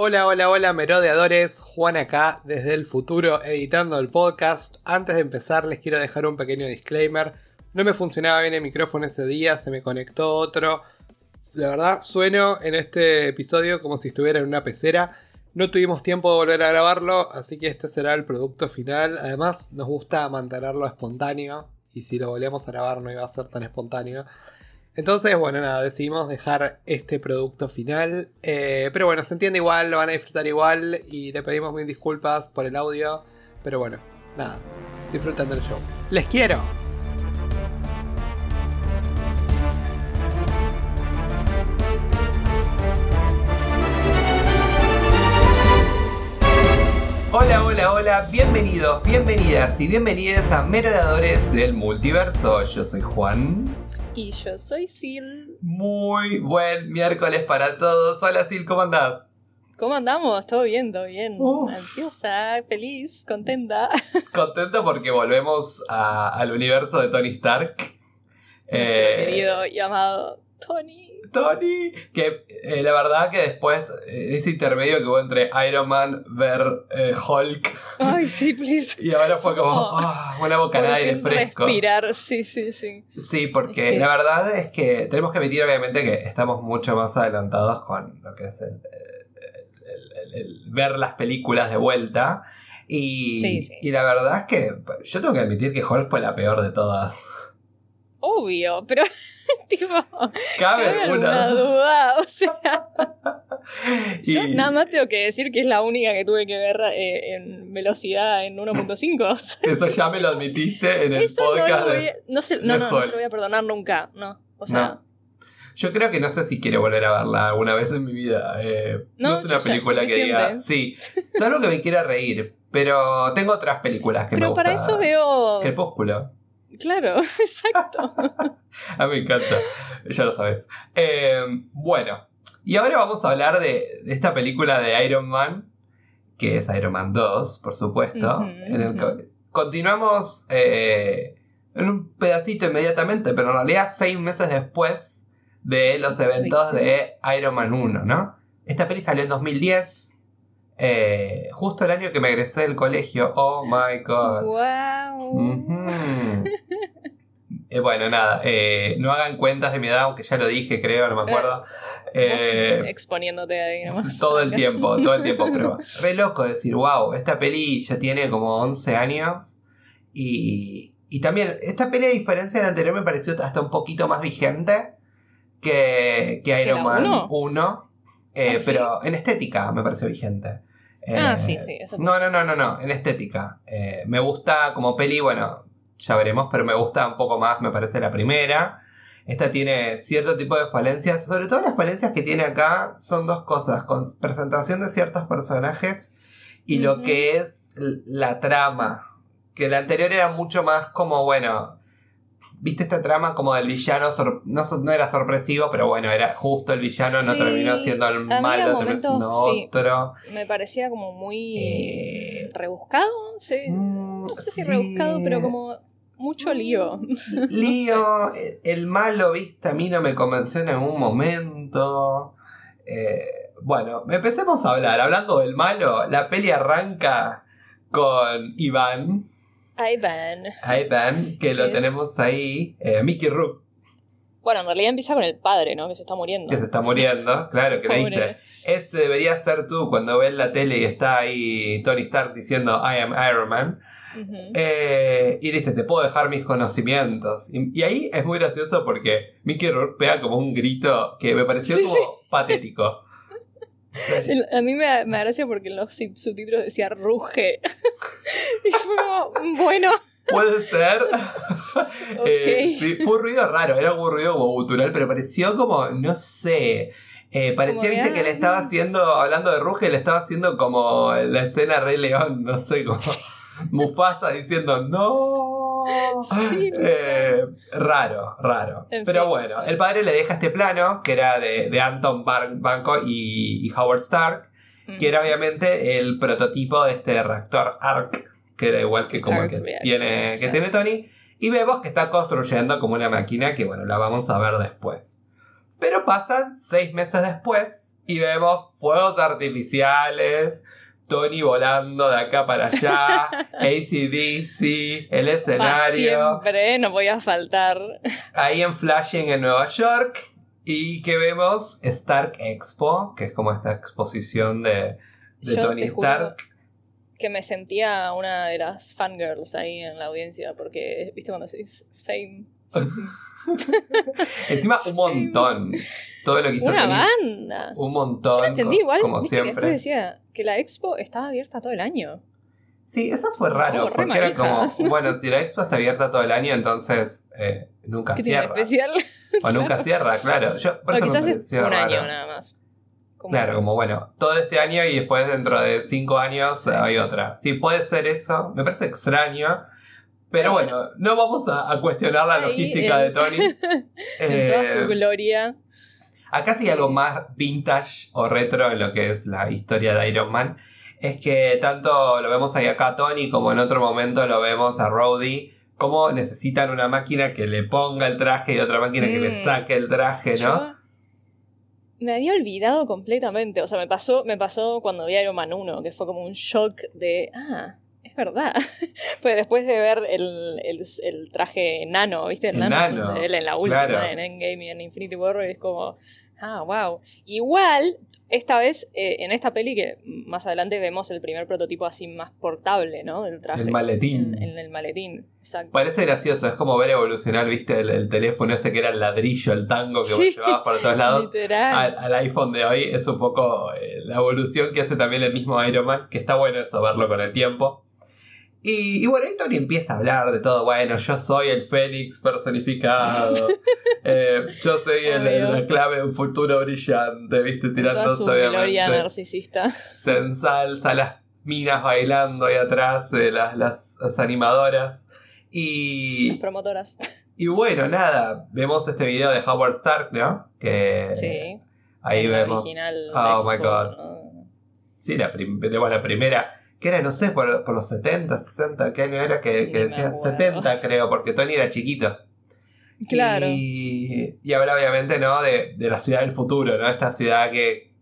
Hola, hola, hola, merodeadores. Juan acá, desde el futuro, editando el podcast. Antes de empezar, les quiero dejar un pequeño disclaimer. No me funcionaba bien el micrófono ese día, se me conectó otro. La verdad, sueno en este episodio como si estuviera en una pecera. No tuvimos tiempo de volver a grabarlo, así que este será el producto final. Además, nos gusta mantenerlo espontáneo. Y si lo volvemos a grabar, no iba a ser tan espontáneo. Entonces, bueno, nada, decidimos dejar este producto final. Eh, pero bueno, se entiende igual, lo van a disfrutar igual. Y le pedimos mil disculpas por el audio. Pero bueno, nada, disfrutan del show. ¡Les quiero! Hola, hola, hola, bienvenidos, bienvenidas y bienvenidas a Merodeadores del Multiverso. Yo soy Juan. Y yo soy Sil. Muy buen miércoles para todos. Hola Sil, ¿cómo andás? ¿Cómo andamos? Todo bien, todo bien. Uf. Ansiosa, feliz, contenta. Contento porque volvemos a- al universo de Tony Stark. Nuestro Eh, querido y amado Tony. Tony, que eh, la verdad que después, eh, ese intermedio que hubo entre Iron Man ver eh, Hulk, Ay, sí, please. y ahora fue como Oh. ah, una bocanada de aire fresco. Respirar, sí, sí, sí. Sí, porque Es que- la verdad es que tenemos que admitir obviamente que estamos mucho más adelantados con lo que es el, el- el- el- el ver las películas de vuelta. Y, Sí, sí. y la verdad es que yo tengo que admitir que Hulk fue la peor de todas. Obvio, pero tipo, Cabe cabe alguna alguna. duda. O sea, yo nada más tengo que decir que es la única que tuve que ver eh, en velocidad en 1.5. o sea, Eso ya me lo admitiste en el Eso no, podcast. lo de- voy a- no, se, no, no, se lo voy a perdonar nunca. No, o sea. Yo creo que no sé si quiero volver a verla alguna vez en mi vida. Eh, no, es una película que diga. Sí, es algo que me quiera reír. Pero tengo otras películas que me pero gustan. para eso veo. Crepúsculo. Claro, exacto. A mí me encanta, ya lo sabes. Eh, bueno, y ahora vamos a hablar de, de esta película de Iron Man, que es Iron Man 2, por supuesto. En el que continuamos eh, en un pedacito inmediatamente, pero en realidad seis meses después de los eventos de Iron Man 1, ¿no? Esta peli salió en 2010. Eh, justo el año que me egresé del colegio. Oh my god. wow. Eh, bueno, nada, eh, no hagan cuentas de mi edad, aunque ya lo dije, creo, no me acuerdo. Exponiéndote ahí nomás. todo el tiempo, todo el tiempo, pero re loco decir, wow, esta peli ya tiene como 11 años y, y también, esta peli a diferencia de la anterior me pareció hasta un poquito más vigente que, que Iron Man uno? 1, eh, ¿Ah, pero en estética me pareció vigente. Ah, Eh, sí, sí, eso No, no, no, no, no, en estética. Eh, me gusta como peli, bueno, ya veremos, pero me gusta un poco más, me parece, la primera. Esta tiene cierto tipo de falencias, sobre todo las falencias que tiene acá son dos cosas, con presentación de ciertos personajes y lo que es la trama, que la anterior era mucho más como, bueno, viste esta trama como del villano, no, no era sorpresivo, pero bueno, era justo el villano, no terminó siendo el malo, terminó momentos, siendo sí. otro. Me parecía como muy Eh, rebuscado, sí. Mm, No sé si rebuscado, pero como mucho lío. Lío, el- el malo, viste, a mí no me convenció en algún momento. Eh, bueno, empecemos a hablar. Hablando del malo, la peli arranca con Iván, Ivan. Iván, que lo es? tenemos ahí, eh, Mickey Rook, Bueno, en realidad empieza con el padre, ¿no? Que se está muriendo. que se está muriendo, claro, que le dice, ese debería ser tú cuando ves la tele y está ahí Tony Stark diciendo I am Iron Man. Eh, y dice, te puedo dejar mis conocimientos. Y, y ahí es muy gracioso porque Mickey Rourke pega como un grito que me pareció Sí, como sí. patético. A mí me, da- me da gracia porque en los sub- subtítulos decía ruge. y fue como, bueno, Puede ser. Eh, Ok. sí, fue un ruido raro, era un ruido como gutural, pero pareció como, no sé. eh, parecía, viste, que, que le ah. estaba haciendo, hablando de Ruge, le estaba haciendo como la escena Rey León, no sé, como Mufasa diciendo, no. Sí, Eh, raro, raro. En Pero fin. bueno, el padre le deja este plano, que era de, de Anton Banco y, y Howard Stark, que era obviamente el prototipo de este reactor ARC, que era igual que como el que reactor, tiene, que tiene Tony. Y vemos que está construyendo como una máquina que, bueno, la vamos a ver después. Pero pasan seis meses después Y vemos fuegos artificiales, Tony volando de acá para allá, ACDC, el escenario. siempre, no voy a faltar. Ahí en Flashing en Nueva York. Y que vemos Stark Expo, que es como esta exposición de, Tony Stark. Que me sentía una de las fangirls ahí en la audiencia, porque, viste, cuando decís same. Encima, un montón. Todo lo que hizo Una banda. Un montón. Yo no entendí igual. Como siempre. Que después decía que la expo estaba abierta todo el año. Sí, eso fue raro. porque era como, bueno, si la expo está abierta todo el año, entonces eh, nunca cierra. especial? O nunca cierra, claro. Yo, por o quizás es un año nada más. Claro, como bueno, todo este año y después dentro de cinco años hay otra. Sí, puede ser eso. Me parece extraño. Pero bueno, no vamos a, cuestionar la logística de Tony. en toda su eh, gloria. Acá sí hay algo más vintage o retro en lo que es la historia de Iron Man. Es que tanto lo vemos ahí acá a Tony como en otro momento lo vemos a Rhodey. Como necesitan una máquina que le ponga el traje y otra máquina que le saque el traje, ¿no? me había olvidado completamente. O sea, me pasó, me pasó cuando vi Iron Man 1, que fue como un shock de. Ah, verdad. pues después de ver el, el, traje nano, ¿viste? El, nano, de él en la última, en Endgame y en Infinity War, es como, ah, wow. Igual, esta vez, eh, en esta peli, que más adelante vemos el primer prototipo así más portable, ¿no? Del traje. El maletín. En, el maletín, exacto. Parece gracioso, es como ver evolucionar, ¿viste? El, teléfono ese que era el ladrillo, el tango que vos llevabas por todos lados. Literal. Al, iPhone de hoy es un poco eh, la evolución que hace también el mismo Iron Man, que está bueno eso, verlo con el tiempo. Y, bueno, ahí Tony empieza a hablar de todo. Bueno, yo soy el Fénix personificado. Eh, yo soy el, la clave de un futuro brillante, ¿viste? Tirando su gloria narcisista. Se ensalza las minas bailando ahí atrás, de las, las, animadoras. Y. Las promotoras. Y bueno, nada, vemos este video de Howard Stark, ¿no? Que. Sí. Ahí vemos. oh my god. Sí, la, la primera que era, no sé, por, por, los 70, 60, ¿qué año era? Que, decía 70, creo, porque Tony era chiquito. Claro. Y, y habla obviamente, ¿no? De, de, la ciudad del futuro, ¿no? Esta ciudad que,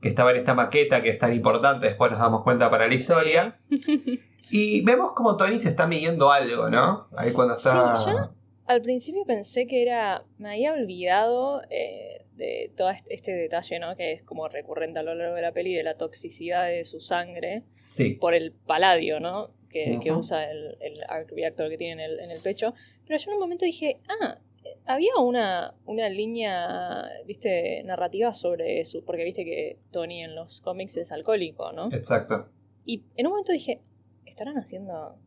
que, estaba en esta maqueta que es tan importante, después nos damos cuenta para la historia. y vemos como Tony se está midiendo algo, ¿no? Ahí cuando está... Sí, yo al principio pensé que era... Me había olvidado... Eh, de todo este, detalle, ¿no? Que es como recurrente a lo largo de la peli de la toxicidad de su sangre por el paladio, ¿no? Que, usa el, el, arc reactor que tiene en el, en el, pecho. Pero yo en un momento dije, ah, había una, una línea, viste, narrativa sobre eso, porque viste que Tony en los cómics es alcohólico, ¿no? Exacto. Y en un momento dije, ¿estarán haciendo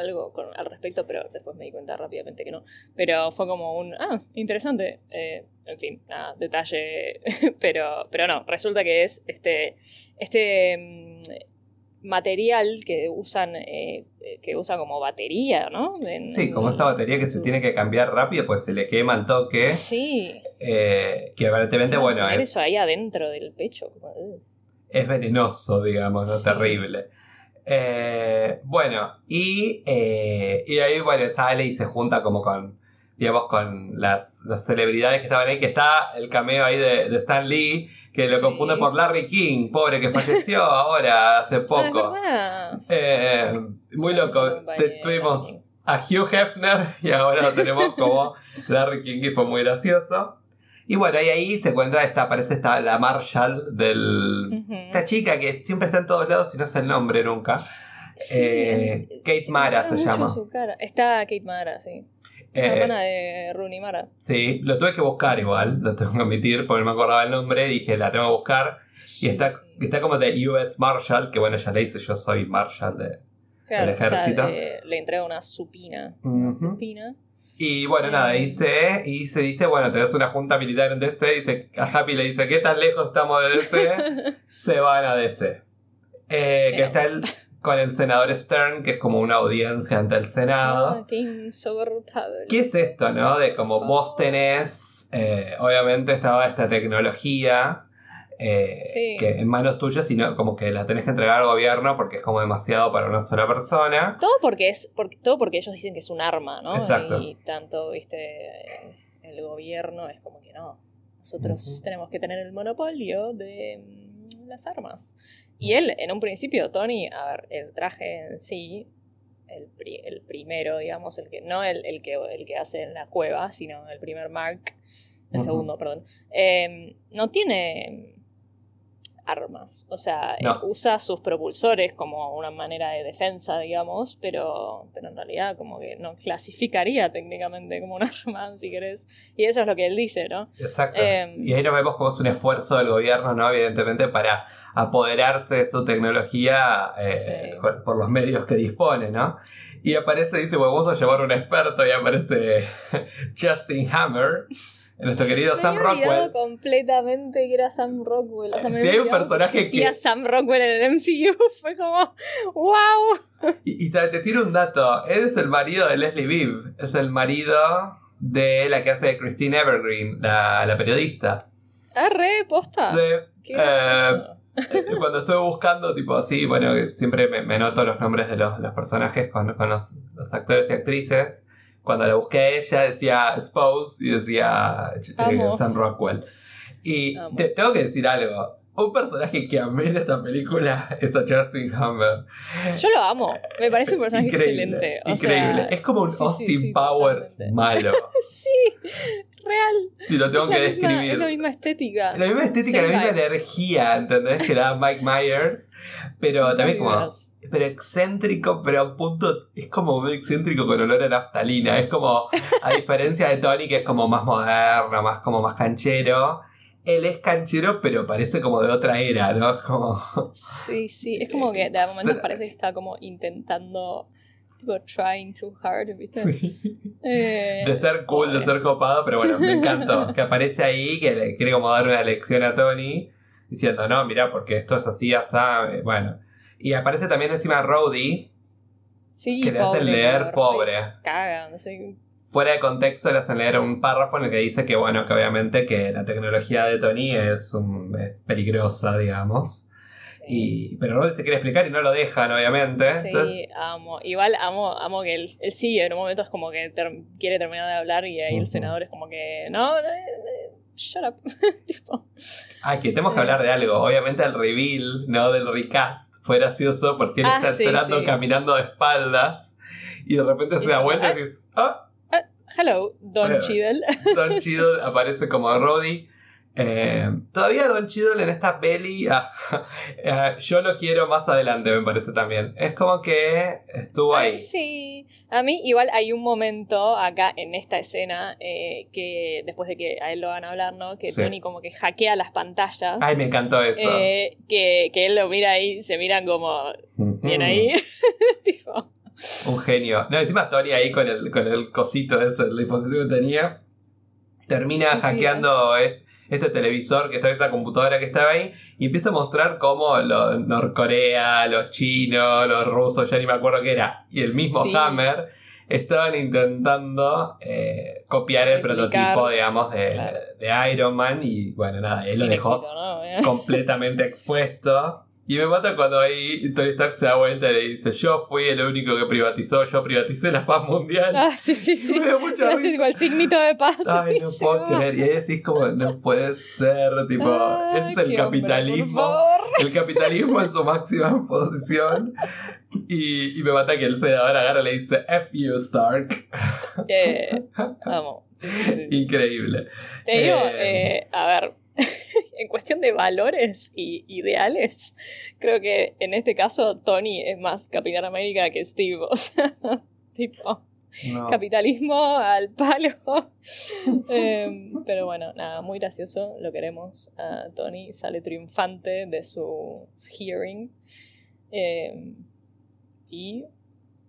algo con, al respecto, pero después me di cuenta rápidamente que no. Pero fue como un, ah, interesante. Eh, en fin, nada, detalle. pero, pero no, resulta que es este, este mm, material que usan, eh, que usa como batería, ¿no? sí, como esta batería que se tiene que cambiar rápido, pues se le quema el toque. Sí. Eh, que aparentemente, bueno... Tener eso ahí adentro del pecho. Es venenoso, digamos, ¿no? Terrible. Eh, bueno, y, eh, y ahí bueno, sale y se junta como con, digamos, con las, celebridades que estaban ahí, que está el cameo ahí de, Stan Lee, que lo confunde por Larry King, pobre que falleció ahora hace poco. Eh, muy loco. tuvimos a Hugh Hefner y ahora lo tenemos como Larry King y fue muy gracioso. Y bueno, ahí, ahí se encuentra esta, parece esta, la Marshall del... Esta chica que siempre está en todos lados y no sé el nombre nunca. Eh, Kate Mara se llama. Está Kate Mara, sí. La eh, hermana de Rooney Mara. Sí, lo tuve que buscar igual, lo tengo que admitir, porque no me acordaba el nombre, dije, la tengo que buscar. Y está, está como de US Marshall, que bueno, ya le dice, yo soy Marshall de, del ejército. le entrega una supina. Una supina. Y bueno, nada, se, y se dice, bueno, tenés una junta militar en DC, dice, a Happy le dice, ¿qué tan lejos estamos de DC? se van a DC. Eh, que está el, con el senador Stern, que es como una audiencia ante el Senado. Ah, qué insoportable. ¿Qué es esto, no? De como vos tenés, eh, obviamente estaba esta tecnología eh, que en manos tuyas, sino como que la tenés que entregar al gobierno porque es como demasiado para una sola persona. Todo porque es, porque, todo porque ellos dicen que es un arma, ¿no? Exacto. Y tanto, viste, el gobierno es como que no. nosotros tenemos que tener el monopolio de mm, las armas. Y él, en un principio, Tony, a ver, el traje en sí, el, el primero, digamos, el que, no el, el, que, el que hace en la cueva, sino el primer Mark, el segundo, perdón, em, no tiene armas. O sea, usa sus propulsores como una manera de defensa, digamos, pero, pero en realidad como que no clasificaría técnicamente como un arma, si querés. Y eso es lo que él dice, ¿no? Exacto. Em, y ahí nos vemos como es un esfuerzo del gobierno, ¿no? Evidentemente para apoderarse de su tecnología eh, por, los medios que dispone, ¿no? Y aparece, dice, bueno, vamos a llevar un experto y aparece Justin Hammer nuestro querido Sam Rockwell. completamente que era Sam Rockwell. si hay un personaje que. Sam Rockwell en el MCU, fue como. ¡Wow! Y, te tiro un dato: él es el marido de Leslie Bibb. Es el marido de la que hace Christine Evergreen, la, la periodista. Ah, re, posta. Sí. Eh, cuando estuve buscando, tipo así, bueno, siempre me, noto los nombres de los, los personajes con, con los, los actores y actrices cuando la busqué a ella decía Spouse y decía eh, Sam Rockwell. Y te, tengo que decir algo. Un personaje que amé en esta película es a Justin Humber. Yo lo amo. Me parece un personaje excelente. increíble. es como un Austin Powers malo. sí, real. Si lo tengo que describir. es la misma estética. La misma estética, la misma energía, ¿entendés? Que da Mike Myers. Pero también como. Pero excéntrico, pero a punto. Es como muy excéntrico con olor a naftalina. Es como. A diferencia de Tony, que es como más moderno, más como más canchero. Él es canchero, pero parece como de otra era, ¿no? Como. Sí, sí. Es como que de momentos parece que está como intentando. Tipo, trying too hard, ¿viste? Eh, de ser cool, de ser copado, pero bueno, me encantó. que aparece ahí, que le quiere como dar una lección a Tony diciendo, no, mira, porque esto es así, ya sabe, bueno. Y aparece también encima Rowdy, sí, que le hacen leer pobre. Caga, no sé. Fuera de contexto le hacen leer un párrafo en el que dice que, bueno, que obviamente que la tecnología de Tony es, es peligrosa, digamos. Y, pero Rowdy se quiere explicar y no lo dejan, obviamente. Sí, amo. Igual amo, amo que él, él sigue, en un momento es como que quiere terminar de hablar y ahí el senador es como que, no, shut up. tipo. Ah, que tenemos que hablar de algo. Obviamente el reveal, ¿no? Del recast fue gracioso porque él ah, está esperando caminando de espaldas y de repente se da vuelta y dices, ah, ah hello, Don Cheadle. Don Cheadle aparece como Roddy eh, todavía Don Cheadle en esta peli, ah, eh, yo lo quiero más adelante, me parece también. Es como que estuvo ahí. sí, a mí igual hay un momento acá en esta escena eh, que después de que a él lo van a hablar, ¿no? Que Tony como que hackea las pantallas. Ay, me encantó eso. que, él lo mira ahí, se miran como bien ahí. Un genio. No, encima Tony ahí con el, con el cosito ese, el dispositivo que tenía, termina hackeando este televisor que está esta computadora que estaba ahí y empieza a mostrar cómo los Norcorea, los chinos, los rusos, ya ni me acuerdo qué era, y el mismo Hammer estaban intentando eh, copiar el prototipo, digamos, de, Iron Man y bueno, nada, él lo dejó completamente expuesto. Y me mata cuando ahí Tony Stark se da vuelta y le dice, yo fui el único que privatizó, yo privaticé la paz mundial. Ah, sí, sí, sí. Me mucha el signito de paz. Ay, no puedo creer. Y ahí decís como, no puede ser, tipo, ese es el capitalismo. el capitalismo en su máxima posición. Y, y, me mata que el senador agarra y le dice, F you, Stark. Eh, vamos. Sí, sí, Increíble. Te digo, eh, eh a ver, en cuestión de valores y ideales, creo que en este caso Tony es más Capitán América que Steve. O sea, tipo, capitalismo al palo. Em, pero bueno, nada, muy gracioso, lo queremos. Tony sale triunfante de su hearing. Em, y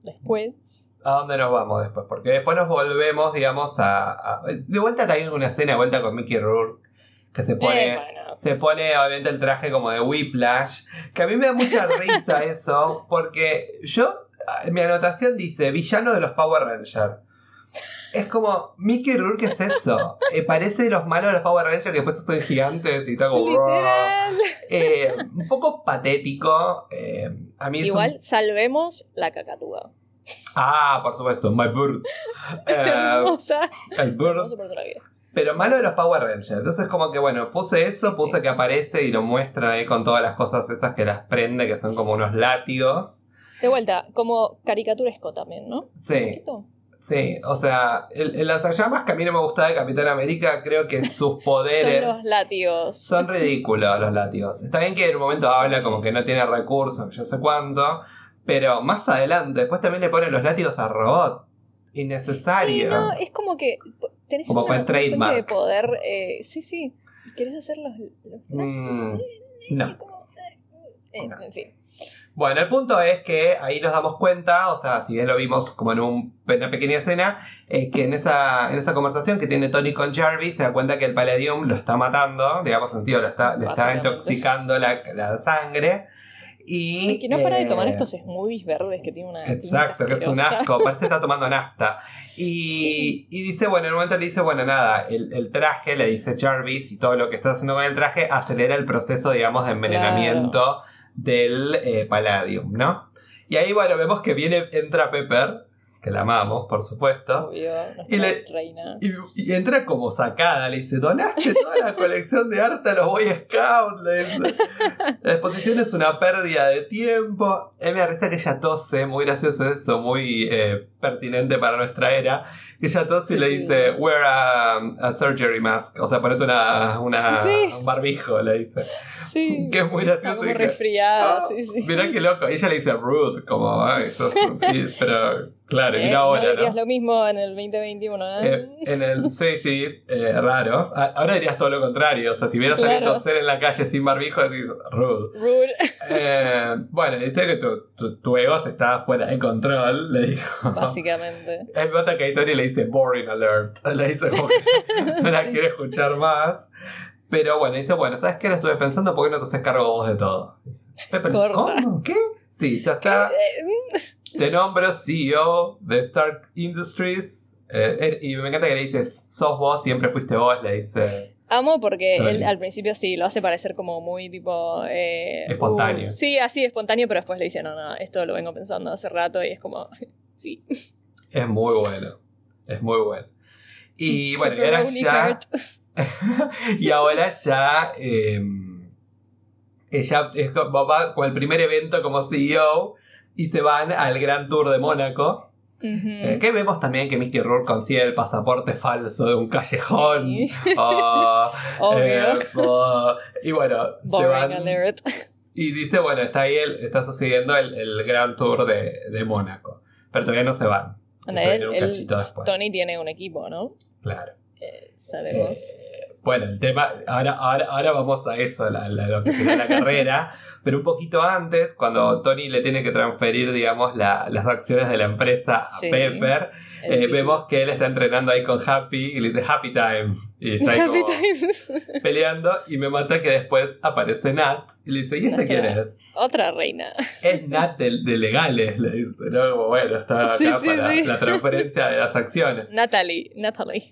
después. ¿A dónde nos vamos después? Porque después nos volvemos, digamos, a. de vuelta también una escena de vuelta con Mickey Rourke que se pone, se pone obviamente el traje como de Whiplash, que a mí me da mucha risa eso, porque yo, mi anotación dice, villano de los Power Rangers. Es como, Mickey Rourke es eso. Eh, parece de los malos de los Power Rangers que después son gigantes y tal como. Eh, un poco patético. Eh, a mí Igual salvemos la cacatúa. Ah, por supuesto, My Bird. Hermosa. El Bird. Pero malo de los Power Rangers. Entonces, como que bueno, puse eso, puse que aparece y lo muestra ahí con todas las cosas esas que las prende, que son como unos látigos. De vuelta, como caricaturesco también, ¿no? Sí. Sí, o sea, el, el, lanzallamas que a mí no me gustaba de Capitán América, creo que sus poderes. son los látigos. Son ridículos los látigos. Está bien que en un momento habla como que no tiene recursos, yo sé cuánto, pero más adelante, después también le ponen los látigos a robot. Innecesario. Sí, no, es como que tenés como una fuente de poder. Eh, sí, sí. ¿Querés hacer los, mm, no. Eh, en fin. Bueno, el punto es que ahí nos damos cuenta, o sea, si bien lo vimos como en una pequeña escena, eh, que en esa, en esa conversación que tiene Tony con Jarvis se da cuenta que el Palladium lo está matando, digamos, sentido, lo está, le está intoxicando la, la sangre. Y, que no para de tomar eh, estos smoothies verdes que tiene una. Exacto, que es un asco, parece que está tomando nafta. Y, y, dice, bueno, en un momento le dice, bueno, nada, el, el, traje, le dice Jarvis, y todo lo que está haciendo con el traje acelera el proceso, digamos, de envenenamiento del eh, Palladium, ¿no? Y ahí, bueno, vemos que viene, entra Pepper, que la amamos, por supuesto. y, reina. Y, entra como sacada, le dice, donaste toda la colección de arte a los Boy Scouts. La exposición es una pérdida de tiempo. Mí me que ella tose, muy gracioso eso, muy eh, pertinente para nuestra era que ella tose y le dice, wear a, surgery mask. O sea, ponete una, una un barbijo, le dice. Sí. Que es muy gracioso. como resfriada, ah, sí, sí. Mirá qué loco. Y ella le dice rude, como, ay, sos, pero claro, y eh, ahora. No dirías lo mismo en el 2021, ¿eh? eh en el, sí, sí, eh, raro. Ahora dirías todo lo contrario. O sea, si vieras claro. a alguien toser en la calle sin barbijo, decís rude. Rude. Bueno, dice que tu, tu, ego se está fuera de control, le dijo. Básicamente. Es nota que Tony le dice boring alert. Le dice no la quiere escuchar más. Pero bueno, dice, bueno, ¿sabes qué? Lo estuve pensando, ¿por qué no te haces cargo vos de todo? ¿Cómo? ¿Qué? Sí, ya está. Te nombro CEO de Stark Industries. Eh, er, y me encanta que le dices, sos vos, siempre fuiste vos, le dice. Amo porque él al principio sí lo hace parecer como muy tipo. Eh, espontáneo. Uh, sí, así espontáneo, pero después le dice, no, no, esto lo vengo pensando hace rato y es como, sí. Es muy bueno. Es muy bueno. Y bueno, y ahora ya. y ahora ya. Ella es va con el primer evento como CEO y se van al Gran Tour de Mónaco. Eh, que vemos también que Mickey Rourke consigue el pasaporte falso de un callejón. Eh, y bueno, se van, y dice, bueno, está ahí, el, está sucediendo el, el Gran Tour de, de Mónaco. Pero todavía no se van. Tony tiene un equipo, ¿no? Claro. Eh, sabemos. Bueno, el tema, ahora, ahora, ahora vamos a eso, la, lo que será la carrera, pero un poquito antes, cuando Tony le tiene que transferir, digamos, las acciones de la empresa a Pepper, eh, vemos que él está entrenando ahí con Happy y le dice Happy Time. Y está ahí como peleando y me mata que después aparece Nat y le dice, ¿y este quién es? Otra reina. Es Nat de, legales, le dice, ¿no? bueno, está acá para la transferencia de las acciones. Natalie, Natalie.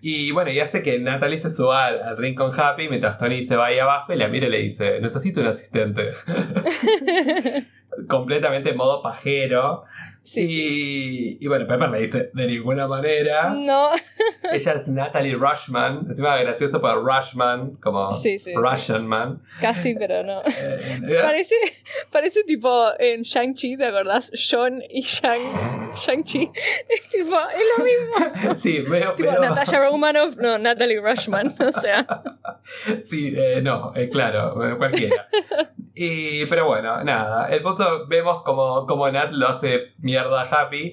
Y bueno, y hace que Natalie se suba al, ring con Happy mientras Tony se va ahí abajo y la mira y le dice, necesito un asistente. Completamente en modo pajero. Sí, y, bueno, Pepper le dice, de ninguna manera. No. Ella es Natalie Rushman. Encima gracioso por Rushman, como Russian Man. Casi, pero no. Eh, eh, parece, parece tipo en Shang-Chi, ¿te acordás? Sean y Shang, Shang-Chi. Es tipo, es lo mismo. Sí, veo. Tipo, Natasha Romanoff, no, Natalie Rushman. O sea. Sí, eh, no, claro, cualquiera. Y, pero bueno, nada. El punto vemos como, como Nat lo hace mierda Happy.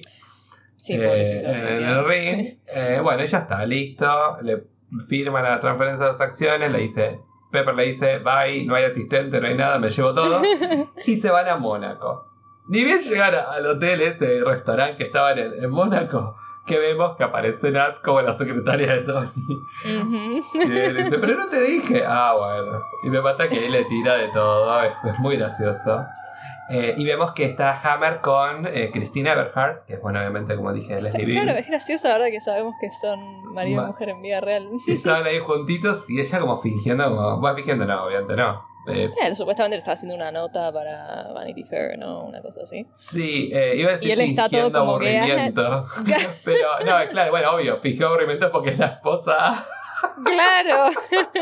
Eh, en el ring. Eh, bueno, ya está, listo. Le firma la transferencia de las acciones, le dice. Pepper le dice, bye, no hay asistente, no hay nada, me llevo todo. y se van a Mónaco. Ni bien llegar al hotel, ese restaurante que estaban en, en Mónaco, que vemos que aparece Nat como la secretaria de Tony. y él dice, pero no te dije. Ah, bueno. Y me mata que él le tira de todo, es, es muy gracioso. Eh, y vemos que está Hammer con eh, Christina Everhart, que es, bueno, obviamente, como dije, Leslie Claro, es gracioso, ¿verdad? Que sabemos que son marido y mujer en vida real. Y estaban ahí juntitos y ella como fingiendo, como, bueno, fingiendo no, obviamente no. Eh, él supuestamente le estaba haciendo una nota para Vanity Fair, ¿no? Una cosa así. Sí, eh, iba a decir y él está todo como aburrimiento. pero, no, claro, bueno, obvio, fingió aburrimiento porque es la esposa Claro.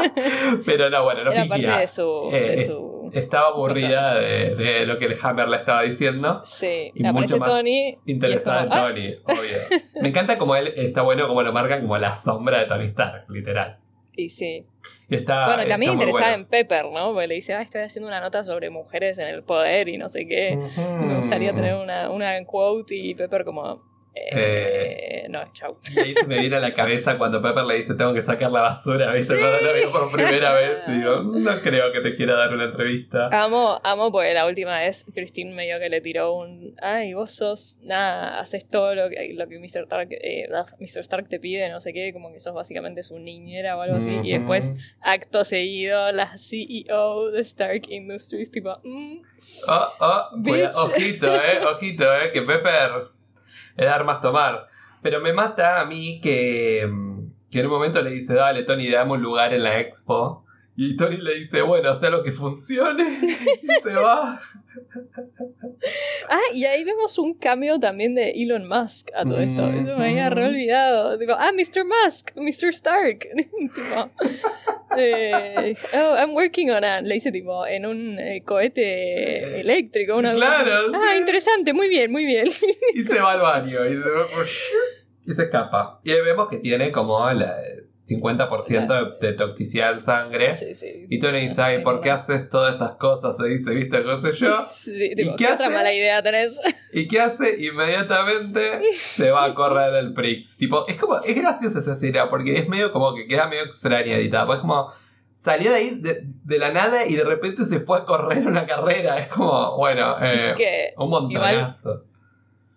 Pero no, bueno, no Era parte de su, de su estaba aburrida de, lo que el Hammer le estaba diciendo. Sí, y aparece Tony. Interesada en ah". Tony, obvio. Me encanta como él está bueno como lo marcan como la sombra de Tony Stark, literal. Y sí. Bueno, también interesada en Pepper, ¿no? Porque le dice, ah, estoy haciendo una nota sobre mujeres en el poder y no sé qué. Me gustaría tener una, una quote y Pepper como, eh, no, chau. Y me viene a la cabeza cuando Pepper le dice tengo que sacar la basura, ¿viste? Cuando lo por primera vez, digo, no creo que te quiera dar una entrevista. Amo, amo porque la última vez Christine medio que le tiró un ay, vos sos, nada, haces todo lo que, lo que Mr. Stark, eh, Mr. Stark te pide, no sé qué, como que sos básicamente su niñera o algo así. Y después, acto seguido, la CEO de Stark Industries, tipo, mm, oh, oh, ojito, eh, ojito, eh, que Pepper es armas tomar. Pero me mata a mí que, que en un momento le dice, dale Tony, dame un lugar en la expo. Y Tony le dice, bueno, sea lo que funcione. y se va. ah, y ahí vemos un cambio también de Elon Musk a todo esto. Eso me había re olvidado. Digo, ah, Mr. Musk, Mr. Stark. eh, oh, I'm working on a. Le dice tipo, en un eh, cohete eléctrico. Una claro. Ah, interesante, muy bien, muy bien. y se va al baño y se, y se escapa. Y ahí vemos que tiene como la 50% de, toxicidad en sangre. Y Tony dice, ay, ¿por qué haces todas estas cosas? Se dice, ¿viste? ¿Qué sé yo? ¿Y qué, otra mala idea tenés? ¿Y qué hace? Inmediatamente se va a correr el prick. Tipo, es como, es graciosa esa escena, porque es medio como que queda medio extraña editada. Pues es como, salió de ahí de, la nada y de repente se fue a correr una carrera. Es como, bueno, eh, un montonazo.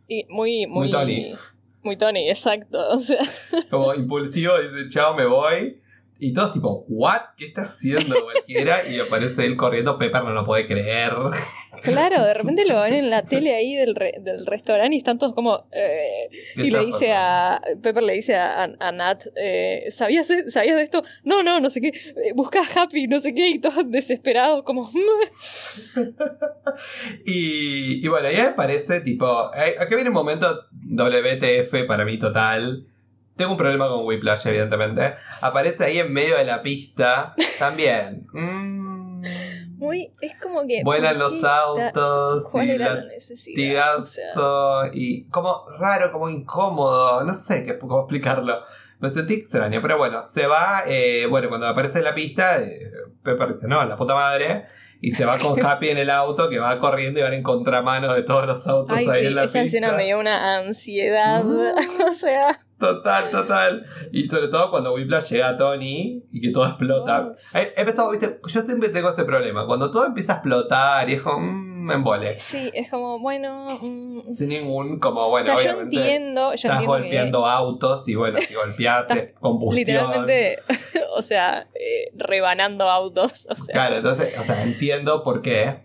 y muy, muy, muy Tony. Muy Tony, exacto. O sea. Como impulsivo, dice, chao, me voy. Y todos tipo, ¿what? ¿Qué está haciendo cualquiera? Y aparece él corriendo, Pepper no lo puede creer. Claro, de repente lo ven en la tele ahí del, del restaurante y están todos como... Eh, y le dice a... Pepper le dice a, a, Nat, eh, ¿sabías, ¿sabías de esto? No, no, no sé qué. Eh, busca Happy, no sé qué. Y todos desesperados como... y, y bueno, ahí aparece tipo... Aquí viene un momento WTF para mí total tengo un problema con Whiplash, evidentemente. Aparece ahí en medio de la pista también. Mm. Muy, es como que. Vuelan los autos. ¿Cuál y era la necesidad? Y como raro, como incómodo. No sé qué, cómo explicarlo. Me sentí extraño, pero bueno, se va. Eh, bueno, cuando aparece en la pista, eh, Pepper dice: No, la puta madre y se va con Happy en el auto que va corriendo y van en contramano de todos los autos ahí en la esa escena me dio una ansiedad. o sea. Total, total. Y sobre todo cuando Whiplash llega a Tony y que todo explota. He, empezado, viste, yo siempre tengo ese problema. Cuando todo empieza a explotar y es como. Mmm, me embole. Sí, es como, bueno. Mm, Sin ningún, como, bueno. O sea, yo entiendo. Yo estás golpeando autos y bueno, si golpeaste, combustión. Literalmente, o sea, eh, rebanando autos. O sea. Claro, entonces, o sea, entiendo por qué.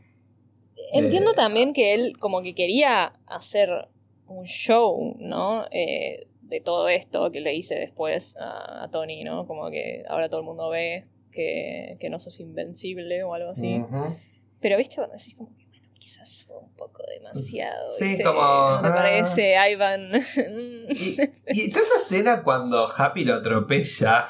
Entiendo eh, también que él, como que quería hacer un show, ¿no? Eh, de todo esto que le hice después a, Tony, ¿no? Como que ahora todo el mundo ve que, que no sos invencible o algo así. Pero, ¿viste? Cuando decís como quizás fue un poco demasiado. Sí, como. Me ah. parece Ivan. y, y toda esa escena cuando Happy lo atropella.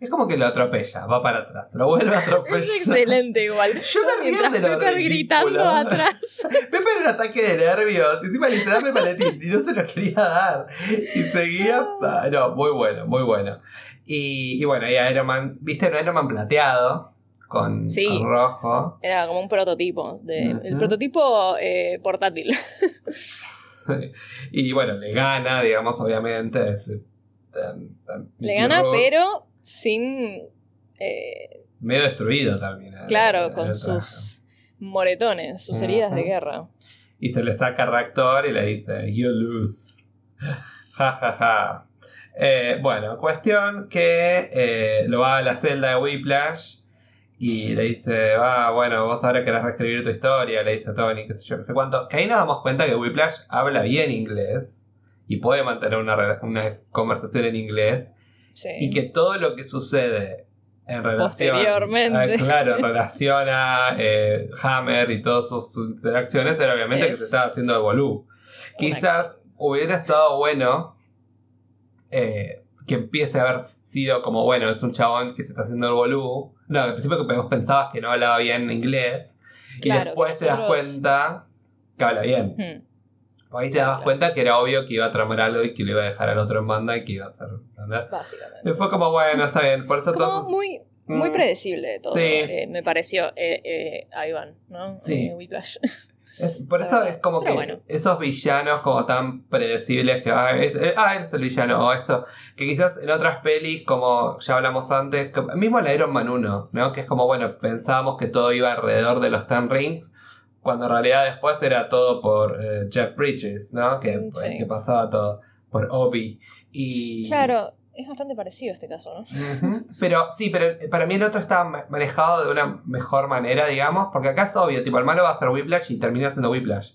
Es como que lo atropella, va para atrás, lo vuelve a atropellar. Es excelente igual. Yo también Mientras Pepper gritando atrás. Pepper era un ataque de nervios. Encima le dice, dame paletín. Y no se lo quería dar. Y seguía. Ah. No, muy bueno, muy bueno. Y, y bueno, y Iron Man, ¿viste? Un Iron Man plateado con, rojo. Era como un prototipo. De, El prototipo eh, portátil. y bueno, le gana, digamos, obviamente. Eh, le gana, pero sin. Eh, medio destruido también. Claro, con sus moretones, sus heridas de guerra. Y se le saca reactor y le dice: You lose. Ja, ja, ja. bueno, cuestión que lo va a la celda de Whiplash y le dice, ah, bueno, vos ahora querés reescribir tu historia, le dice a Tony, qué sé yo, qué sé cuánto. Que ahí nos damos cuenta que Whiplash habla bien inglés y puede mantener una, una conversación en inglés. Y que todo lo que sucede en relación. Posteriormente. claro, en relación a eh, Hammer y todas sus, interacciones, era obviamente que se estaba haciendo de Bolú. Quizás hubiera estado bueno. Eh, que empiece a haber sido como, bueno, es un chabón que se está haciendo el bolú. No, al principio que pensabas que no hablaba bien inglés. y después te das cuenta que habla bien. Hmm. Ahí te das cuenta que era obvio que iba a tramar algo y que le iba a dejar al otro en banda y que iba a hacer. Básicamente. Y fue como, bueno, está bien. Por eso como Muy, muy mm. predecible todo. Eh, me pareció eh, eh, a Iván, ¿no? Sí. Whiplash. por eso es como que esos villanos como tan predecibles que ah, es, ah, es el villano o esto, que quizás en otras pelis como ya hablamos antes, mismo el Iron Man 1, ¿no? Que es como, bueno, pensábamos que todo iba alrededor de los Ten Rings, cuando en realidad después era todo por Jeff Bridges, ¿no? Que, mm, que pasaba todo por Obi. Y... Claro, es bastante parecido este caso, ¿no? Pero sí, pero para mí el otro está manejado de una mejor manera, digamos, porque acá es obvio, tipo, el malo va a hacer Whiplash y termina siendo Whiplash.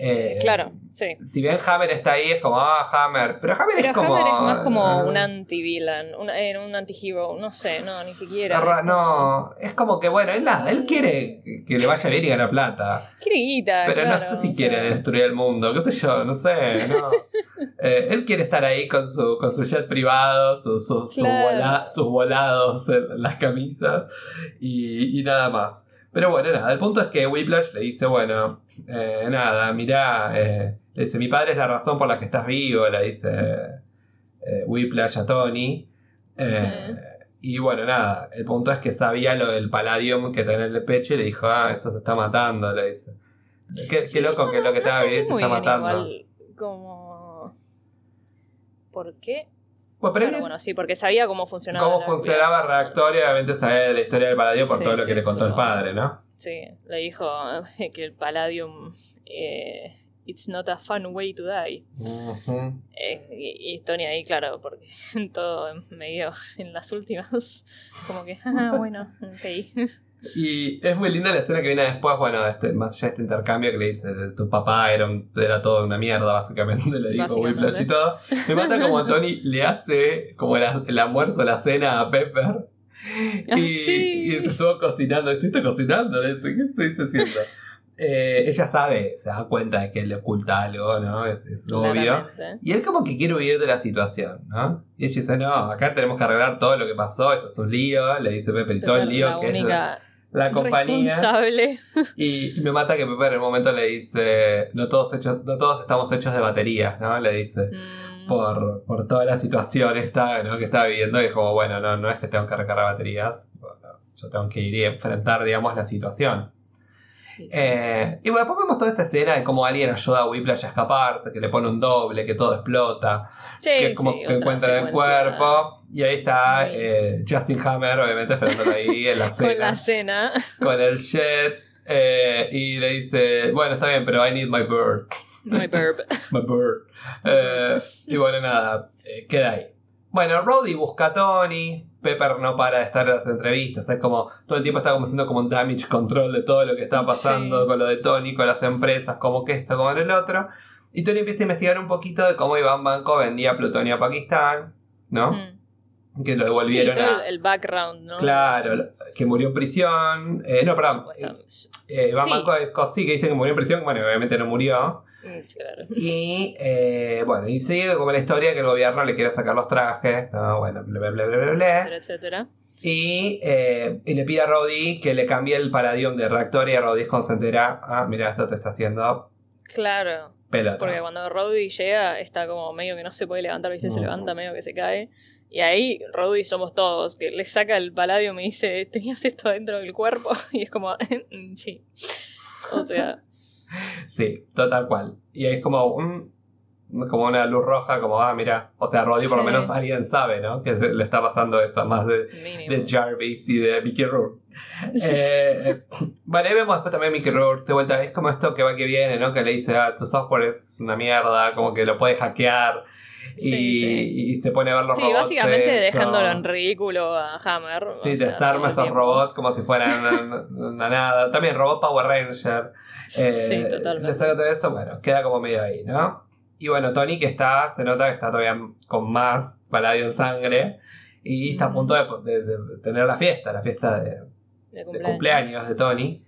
Eh, claro, sí. Si bien Hammer está ahí, es como, ah, Hammer. Pero Hammer es como. Hammer es más como un anti-villain, un, eh, un anti-hero, no sé, no, ni siquiera. no, es como que, bueno, él, él quiere que le vaya bien y ganar plata. Quiere guita, Pero no sé si quiere destruir el mundo, qué sé yo, no sé, no. Eh, él quiere estar ahí con su, con su jet privado, sus volados en las camisas y, y nada más. Pero bueno, nada, el punto es que Whiplash le dice, bueno, eh, nada, mirá, eh, le dice, mi padre es la razón por la que estás vivo, le dice eh, Whiplash a Tony. Y bueno, nada, el punto es que sabía lo del palladium que tenía en el pecho y le dijo, ah, eso se está matando, le dice. Qué, loco que lo que te va a vivir se está matando. como... ¿Por qué? Pues, bueno, sí, porque sabía cómo funcionaba. Cómo funcionaba el reactor y obviamente sabía la historia del Palladium por todo lo que le contó el padre, ¿no? Sí, le dijo que el Palladium. Eh, it's not a fun way to die. Eh, y, Tony ahí, claro, porque todo medio en las últimas. Como que, ah, bueno, ok. Y es muy linda la escena que viene después, bueno, este, más ya este intercambio que le dice, tu papá era, era todo una mierda, básicamente, le dijo Whiplash y todo. Me mata como Tony le hace como el, el almuerzo, la cena a Pepper. Ah, y, sí. y estuvo cocinando, estuviste cocinando, le dice, ¿qué estoy haciendo? Eh, ella sabe, se da cuenta de que él le oculta algo, ¿no? Es, obvio. Y él como que quiere huir de la situación, ¿no? Y ella dice, no, acá tenemos que arreglar todo lo que pasó, esto es un lío, le dice Pepper y todo el lío que es la compañía. Y, me mata que Pepe en el momento le dice, no todos, hechos, no todos estamos hechos de baterías, ¿no? Le dice. Mm. Por, por, toda la situación esta ¿no? que está viviendo y es como, bueno, no, no es que tengo que recargar baterías, yo tengo que ir y enfrentar, digamos, la situación. Eh, y bueno, después vemos toda esta escena de cómo alguien ayuda a Whiplash a escaparse, que le pone un doble, que todo explota, que como que encuentra el cuerpo. Y ahí está eh, Justin Hammer, obviamente, esperándolo ahí en la cena. con la cena. Con el jet. Eh, y le dice, bueno, está bien, pero I need my bird. My bird. my bird. y bueno, nada, queda ahí. Bueno, Roddy busca a Tony. Pepper no para de estar en las entrevistas. Es como todo el tiempo está como haciendo como un damage control de todo lo que está pasando con lo de Tony, con las empresas, como que esto, como en el otro. Y Tony empieza a investigar un poquito de cómo Iván Banco vendía plutonio a Pakistán, ¿no? Mm. Que lo devolvieron sí, todo el background, ¿no? Claro, que murió en prisión. Eh, no, perdón. Eh, Iván Banco es sí, que dice que murió en prisión. Bueno, obviamente no murió. Mm, y eh, bueno, y sigue como la historia que el gobierno le quiere sacar los trajes, ¿no? bueno, bla, bla, bla, bla, etcétera, Y, eh, y, le pide a Roddy que le cambie el palladium de reactor y a Roddy concentrará, ah, mira, esto te está haciendo... Claro. Pelota. Porque cuando Roddy llega está como medio que no se puede levantar, ¿viste? Se levanta medio que se cae. Y ahí Roddy somos todos, que le saca el palladium y dice, tenías esto dentro del cuerpo. Y es como, sí. O sea... Sí, total cual. Y es como un, como una luz roja, como, ah, mira, o sea, Roddy por lo menos alguien sabe, ¿no? Que le está pasando eso, más de, de Jarvis y de Mickey Rourke. Eh, vale, vemos después también Mickey Rourke de vuelta, es como esto que va que viene, ¿no? Que le dice, ah, tu software es una mierda, como que lo puedes hackear. Y, y, se pone a ver los robots. Sí, básicamente dejándolo en ridículo a Hammer. Sí, desarma esos robots como si fueran una, nada. También robot Power Ranger. Sí, eh, totalmente. Le saca todo eso, bueno, queda como medio ahí, ¿no? Y bueno, Tony que está, se nota que está todavía con más paladio en sangre y está a punto de, tener la fiesta, la fiesta de, cumpleaños. de Tony.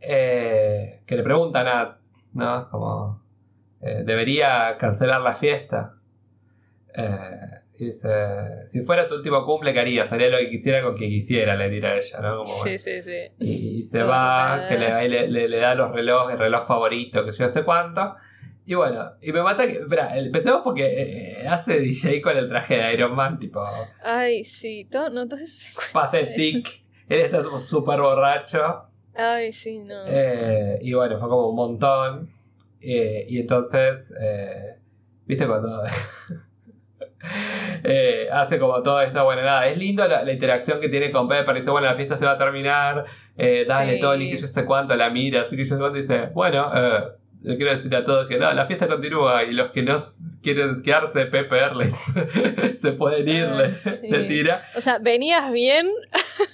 Eh, que le preguntan a, ¿no? Como, eh, ¿debería cancelar la fiesta? Dice, si fuera tu último cumple, ¿qué harías? Haría lo que quisiera con quien quisiera, le tira ella, ¿no? sí, sí, sí. Y, se va, que le, le, le, da los relojes, el reloj favorito, que yo no sé cuánto. Y bueno, y me mata que. Espera, empecemos porque eh, eh, hace DJ con el traje de Iron Man, tipo. Ay, sí, todo, no, todo ese Pathetic. Él está súper borracho. Ay, sí, no. Eh, y bueno, fue como un montón. y entonces. ¿Viste cuando.? hace como todo esto, bueno, nada, es lindo la, interacción que tiene con Pepper, dice, bueno, la fiesta se va a terminar, dale, Tony, que yo sé cuánto, la mira, así que yo sé cuánto, dice, bueno, le quiero decir a todos que no, la fiesta continúa y los que no quieren quedarse, Pepper, se pueden ir, ah, le, tira. O sea, venías bien,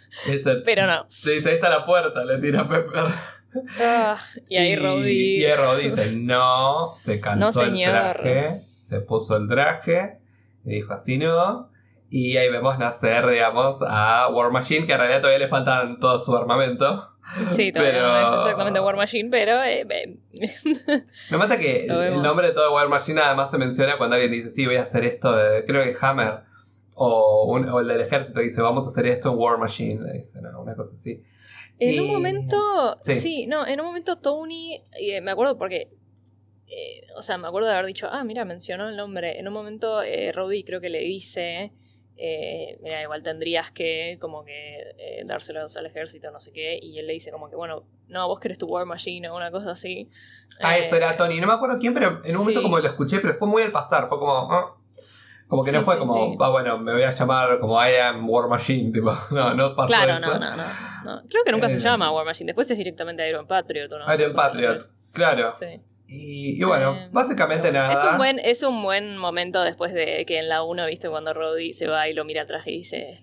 pero no. Se dice, ahí está la puerta, le tira Pepper. Ah, y ahí Roddy. Y, Roddy dice, no, se cansó el traje, se puso el traje, y dijo así no. Y ahí vemos nacer, digamos, a War Machine, que en realidad todavía le faltan todo su armamento. Sí, todavía no es exactamente War Machine, pero. Eh, Me mata que el nombre de todo War Machine además se menciona cuando alguien dice, sí, voy a hacer esto, de, creo que Hammer, o, el del ejército dice, vamos a hacer esto en War Machine, le dice, una cosa así. En un momento, sí. no, en un momento Tony, eh, me acuerdo porque eh, o sea, me acuerdo de haber dicho, ah, mira, mencionó el nombre. En un momento, eh, creo que le dice eh, mira, igual tendrías que como que eh, dárselos al ejército, no sé qué, y él le dice como que, bueno, no, vos querés tu War Machine o una cosa así. Ah, eso era eh, Tony, no me acuerdo quién, pero en un momento como lo escuché, pero fue muy al pasar, fue como... Ah". Como que no fue como, ah, bueno, me voy a llamar como I am War Machine, tipo, no, no pasó Claro, no, no, no, Creo que nunca se llama War Machine, después es directamente Iron Patriot, ¿no? Iron Patriot, claro. Sí. Y, bueno, eh, básicamente nada. Es un, buen, es un buen momento después de que en la 1, viste, cuando Roddy se va y lo mira atrás y dice,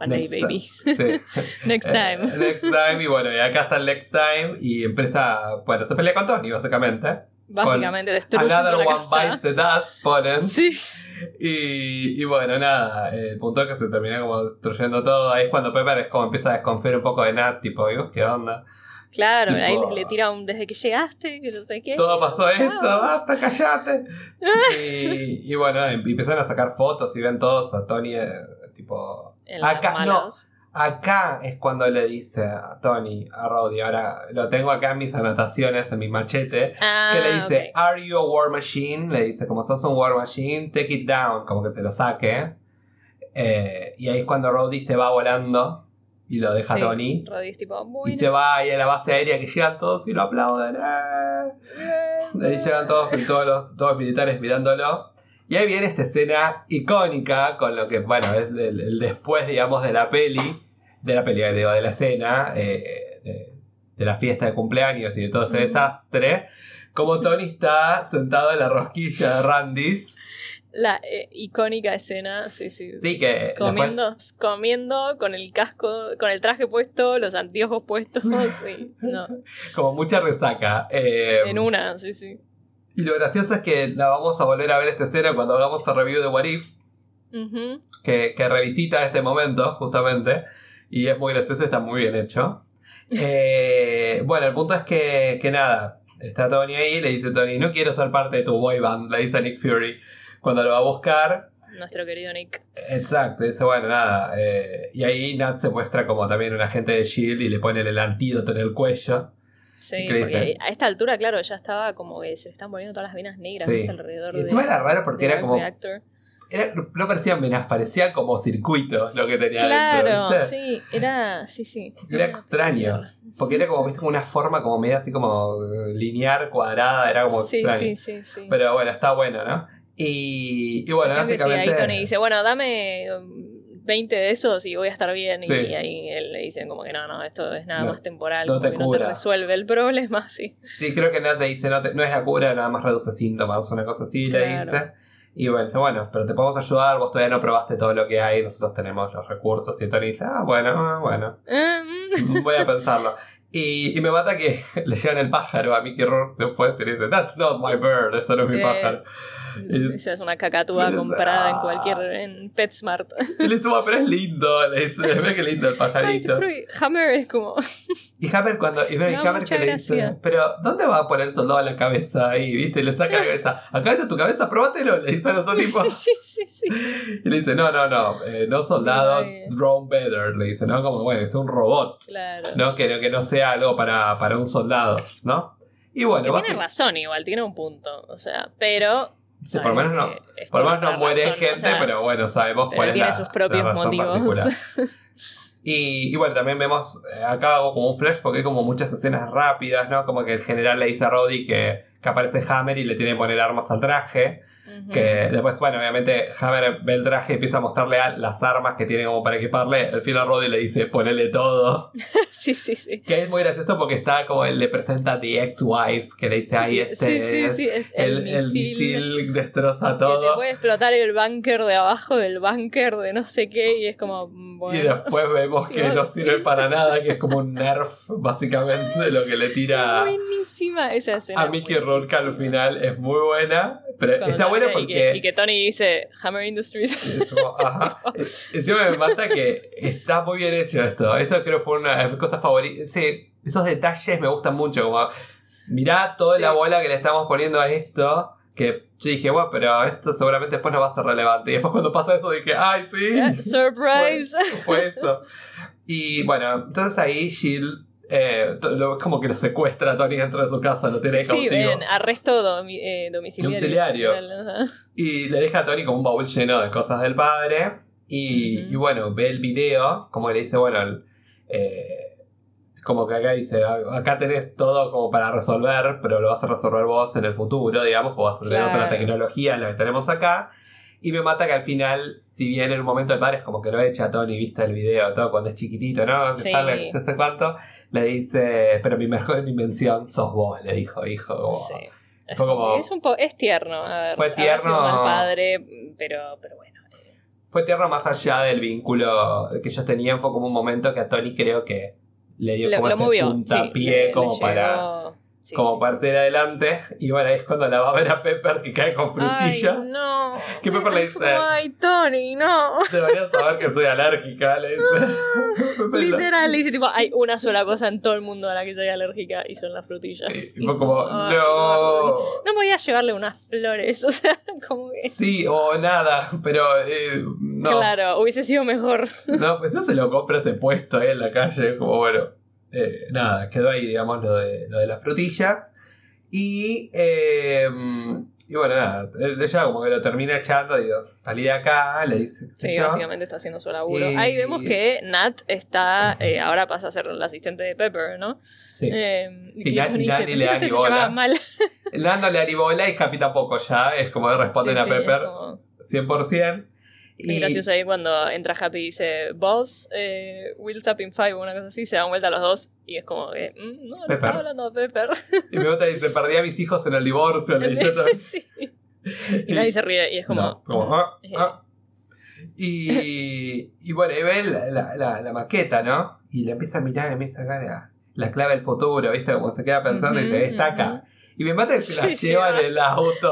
One day, baby. next time. Eh, next time, y bueno, y acá está el next time, y empieza, bueno, se pelea con Tony, básicamente. Básicamente destruye Another one bites the dust, ponen. Sí. Y, y, bueno, nada, el punto es que se termina como destruyendo todo. Ahí es cuando Pepper es como empieza a desconfiar un poco de Nat, tipo, ¿qué onda? Claro, ahí le tira un desde que llegaste, que no sé qué. Todo pasó esto, basta, callate. y, y, bueno, em, empiezan a sacar fotos y ven todos a Tony, eh, tipo. acá, no, acá es cuando le dice a Tony, a Roddy, ahora lo tengo acá en mis anotaciones, en mi machete, ah, que le dice, ¿Are you a war machine? Le dice, como sos un war machine, take it down, como que se lo saque. Eh, y ahí es cuando Roddy se va volando y lo deja Tony. y se va ahí a la base aérea que llegan todos y lo aplauden. ¡Eh! Ahí llegan todos, todos los, todos militares mirándolo. Y ahí viene esta escena icónica con lo que, bueno, es el, después, digamos, de la peli, de la peli, de la escena, eh, de, la fiesta de cumpleaños y de todo ese desastre. Como Tony está sentado en la rosquilla de Randy's la eh, icónica escena, sí, sí. Sí, que. Comiendo, comiendo con el casco, con el traje puesto, los anteojos puestos, sí. No. Como mucha resaca. Eh, en una, sí, sí. Y lo gracioso es que la vamos a volver a ver esta escena cuando hagamos el review de What If, que, que, revisita este momento, justamente. Y es muy gracioso, está muy bien hecho. Eh, bueno, el punto es que, que nada, está Tony ahí, le dice Tony, no quiero ser parte de tu boy band, le dice Nick Fury cuando lo va a buscar. Nuestro querido Nick. Exacto, dice, bueno, nada. Eh, y ahí Nat se muestra como también un agente de Shield y le pone el antídoto en el cuello. Sí, porque a esta altura, claro, ya estaba como que se están poniendo todas las venas negras alrededor y de. era raro porque era como. Era, no parecían venas, parecían como circuitos lo que tenía Claro, sí, era. Sí, sí. Era, extraño. Porque era como, viste, como una forma como media así como lineal, cuadrada, era como sí, extraño. Sí, sí, sí. Pero bueno, está bueno, ¿no? Y, bueno, básicamente... ahí Tony dice, bueno, dame 20 de esos y voy a estar bien. Y ahí él le dicen como que no, no, esto es nada más temporal, no te, no te resuelve el problema, sí. Sí, creo que Nat le dice, no, no es la cura, nada más reduce síntomas, una cosa así, le dice. Y bueno, dice, bueno, pero te podemos ayudar, vos todavía no probaste todo lo que hay, nosotros tenemos los recursos. Y Tony dice, ah, bueno, ah, bueno. Ah, mm. Voy a pensarlo. Y, me mata que le llevan el pájaro a Mickey Rourke después y dice, That's not my bird, eso no es mi pájaro. Esa es una cacatúa comprada en cualquier. en PetSmart. Y le dice, pero es lindo. Le dice, ve que lindo el pajarito. Ay, Hammer es como. Y Hammer cuando. Y, ve, Hammer que le dice, pero ¿dónde va a poner el soldado la cabeza ahí? ¿Viste? Le saca la cabeza. Acá está tu cabeza, probátelo. Le dice al otro tipo. Sí, sí, sí, sí. Y le dice, no, no, no. Eh, no soldado, drone better. Le dice, ¿no? Como, bueno, es un robot. Claro. ¿no? Que, que no sea algo para, para un soldado, ¿no? Y bueno, que tiene razón igual, tiene un punto. O sea, pero por lo menos no, por lo menos no muere gente, pero bueno, sabemos cuál es tiene sus propios motivos. Y, y, bueno, también vemos, eh, acá hago como un flash porque hay como muchas escenas rápidas, ¿no? Como que el general le dice a Roddy que, que aparece Hammer y le tiene que poner armas al traje. Que después, bueno, obviamente Hammer ve el traje y empieza a mostrarle las armas que tiene como para equiparle. Al final Roddy le dice, ponele todo. sí, sí, sí. Que es muy gracioso porque está como él le presenta a The Ex-Wife, que le dice, ahí este sí, sí, sí, es el, el, misil, destroza todo. Que te puede explotar el bunker de abajo del bunker de no sé qué y es como, bueno. Y después vemos que no sirve para nada, que es como un nerf básicamente de lo que le tira... Buenísima esa escena. A Mickey Rourke al final es muy buena, pero está buena porque... Y que, Tony dice Hammer Industries. ajá. Encima me pasa que está muy bien hecho esto. Esto creo que fue una de mis cosas favoritas. Sí, esos detalles me gustan mucho. Como, mirá toda la bola que le estamos poniendo a esto. Que yo dije, bueno, pero esto seguramente después no va a ser relevante. Y después cuando pasa eso dije, ¡ay, sí! ¡Surprise! Fue, eso. Y bueno, entonces ahí Jill eh, es como que lo secuestra a Tony dentro de su casa, lo tiene sí, cautivo. Sí, arresto eh, domiciliario. Y le deja a Tony como un baúl lleno de cosas del padre. Y, bueno, ve el video, como le dice, bueno, eh, como que acá dice, acá tenés todo como para resolver, pero lo vas a resolver vos en el futuro, digamos, como vas a con la tecnología, lo que tenemos acá. Y me mata que al final, si bien en un momento el padre es como que lo echa a Tony, vista el video, todo cuando es chiquitito, ¿no? Que sale, no sé cuánto le dice, pero mi mejor invención sos vos, le dijo, hijo. sí. Es, un es tierno, a ver, fue tierno. Mal padre, pero, pero bueno. Eh. Fue tierno más allá del vínculo que ellos tenían, fue como un momento que a Tony creo que le dio como ese puntapié como para como para seguir adelante. Y bueno, ahí es cuando la va a ver a Pepper que cae con frutilla. Ay, no. Que Pepper le dice: Ay, Tony, no. Deberías saber que soy alérgica. Le dice. Literal, le dice: tipo, hay una sola cosa en todo el mundo a la que soy alérgica y son las frutillas. y fue como: No. No podía llevarle unas flores, o sea, como que. Sí, o nada, pero. Eh, no. Claro, hubiese sido mejor. No, pues eso se lo compra ese puesto ahí en la calle, como bueno. Eh, nada, quedó ahí, digamos, lo de, lo de las frutillas. Y, eh, y bueno, nada, ella como que lo termina echando, digo, salí de acá, le dice. Sí, básicamente está haciendo su laburo. Ahí vemos que Nat está, eh, ahora pasa a ser el asistente de Pepper, ¿no? Sí. Eh, y Nat, dice, le da se mal. Le aribola y Happy tampoco ya, es como responden a Pepper 100%. Y... gracioso ahí cuando entra Happy y dice, Boss, eh, Up in Five o una cosa así, se dan vuelta los dos y es como que, mm, no, le estaba hablando a Pepper. Y me gusta dice, perdí a mis hijos en el divorcio. Sí. Y nadie se ríe y es como... como ah, ah. Y, y bueno, y ve la, la, la, maqueta, ¿no? Y le empieza a mirar, empieza a sacar la, clave del futuro, ¿viste? Como se queda pensando y dice, está acá. Y me mata que se la llevan en el auto.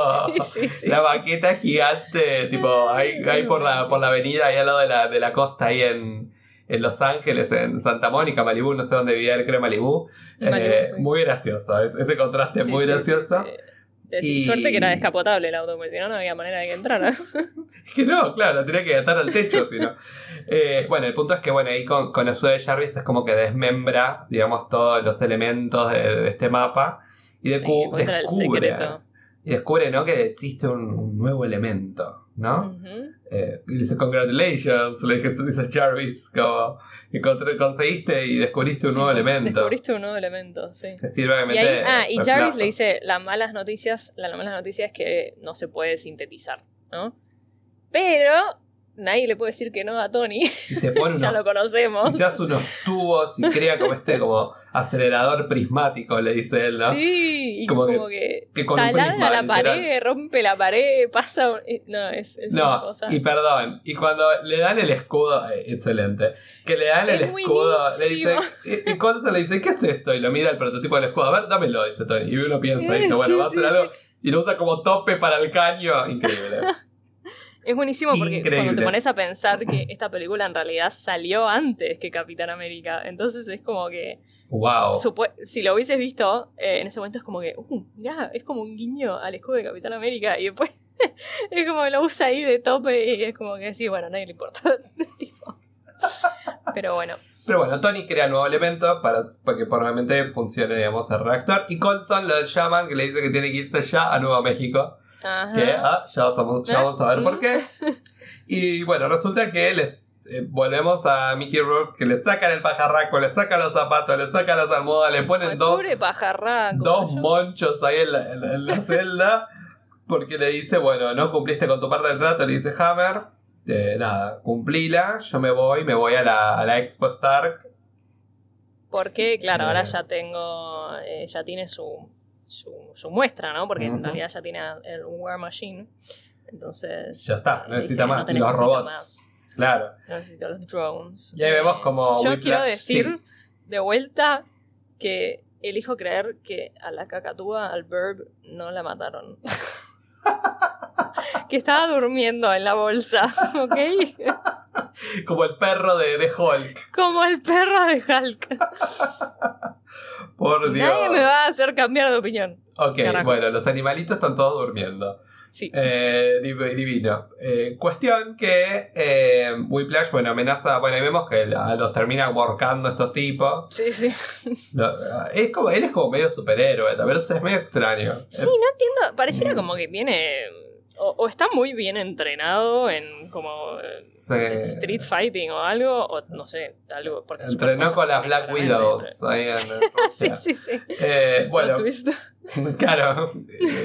la baqueta gigante, tipo, ahí, ahí por, la, por la avenida, ahí al lado de la, de la costa, ahí en, en Los Ángeles, en Santa Mónica, Malibú, no sé dónde vivía él, creo Malibú. Eh, muy gracioso, ese contraste es muy gracioso. Y... Suerte que era descapotable el auto, porque si no, no había manera de que entrara. es que no, claro, lo tenía que atar al techo, si no. Eh, bueno, el punto es que, bueno, ahí con, con el de Jarvis es como que desmembra, digamos, todos los elementos de este mapa y descubre, y descubre ¿no? que existe un, nuevo elemento, ¿no? Eh, y dice, congratulations, le dice, Jarvis, como conseguiste y descubriste un nuevo elemento. Descubriste un nuevo elemento, sí. Que sirve y Ah, y Jarvis le dice, las malas noticias, la mala noticia es que no se puede sintetizar, ¿no? Pero nadie le puede decir que no a Tony. ya lo conocemos. Y hace unos tubos y crea como este como acelerador prismático, le dice él, ¿no? Sí, y como, que, que, taladra la pared, rompe la pared, pasa. No, es, es no, cosa. Y perdón, y cuando le dan el escudo, eh, excelente, que le dan el escudo, le dice, y, cuando se le dice, ¿qué es esto? Y lo mira el prototipo del escudo, a ver, dámelo, dice Tony. Y uno piensa, y dice, bueno, va a hacer algo. Y lo usa como tope para el caño, increíble. Es buenísimo porque cuando te pones a pensar que esta película en realidad salió antes que Capitán América, entonces es como que. ¡Wow! Si lo hubieses visto, eh, en ese momento es como que, uh, ya, es como un guiño al escudo de Capitán América y después es como que lo usa ahí de tope y es como que sí, bueno, a nadie le importa. Pero bueno. Pero bueno, Tony crea nuevo elemento para, que probablemente funcione, digamos, el reactor. Y Colson lo llaman, que le dice que tiene que irse ya a Nuevo México. Que ah, ya, vamos, a ver por qué. Y bueno, resulta que les eh, volvemos a Mickey Rourke que le sacan el pajarraco, le sacan los zapatos, le sacan las almohadas, le ponen dos, dos monchos ahí en la, celda. Porque le dice, bueno, no cumpliste con tu parte del trato, le dice Hammer. Eh, nada, cumplila, yo me voy, me voy a la, a la Expo Stark. Porque, claro, ahora ya tengo, eh, ya tiene su, su, muestra, ¿no? Porque en realidad ya tiene el War Machine. Entonces. Ya está, necesita más. los robots. Claro. necesita los drones. Y ahí vemos como. Yo quiero decir de vuelta que elijo creer que a la cacatúa, al Burb, no la mataron. que estaba durmiendo en la bolsa, ¿ok? Como el perro de, de Hulk. Como el perro de Hulk. Por Dios. Nadie me va a hacer cambiar de opinión. Ok, bueno, los animalitos están todos durmiendo. Sí. Eh, divino. Eh, cuestión que eh, Whiplash, bueno, amenaza. Bueno, ahí vemos que los termina workando estos tipos. Sí, sí. es como, él es como medio superhéroe, a ver, es medio extraño. Sí, no entiendo. Pareciera como que tiene. o, está muy bien entrenado en como Street Fighting o algo, o no sé, algo. Porque Entrenó con las Black Widows. Ahí sí, sí, sí. Eh, bueno, claro.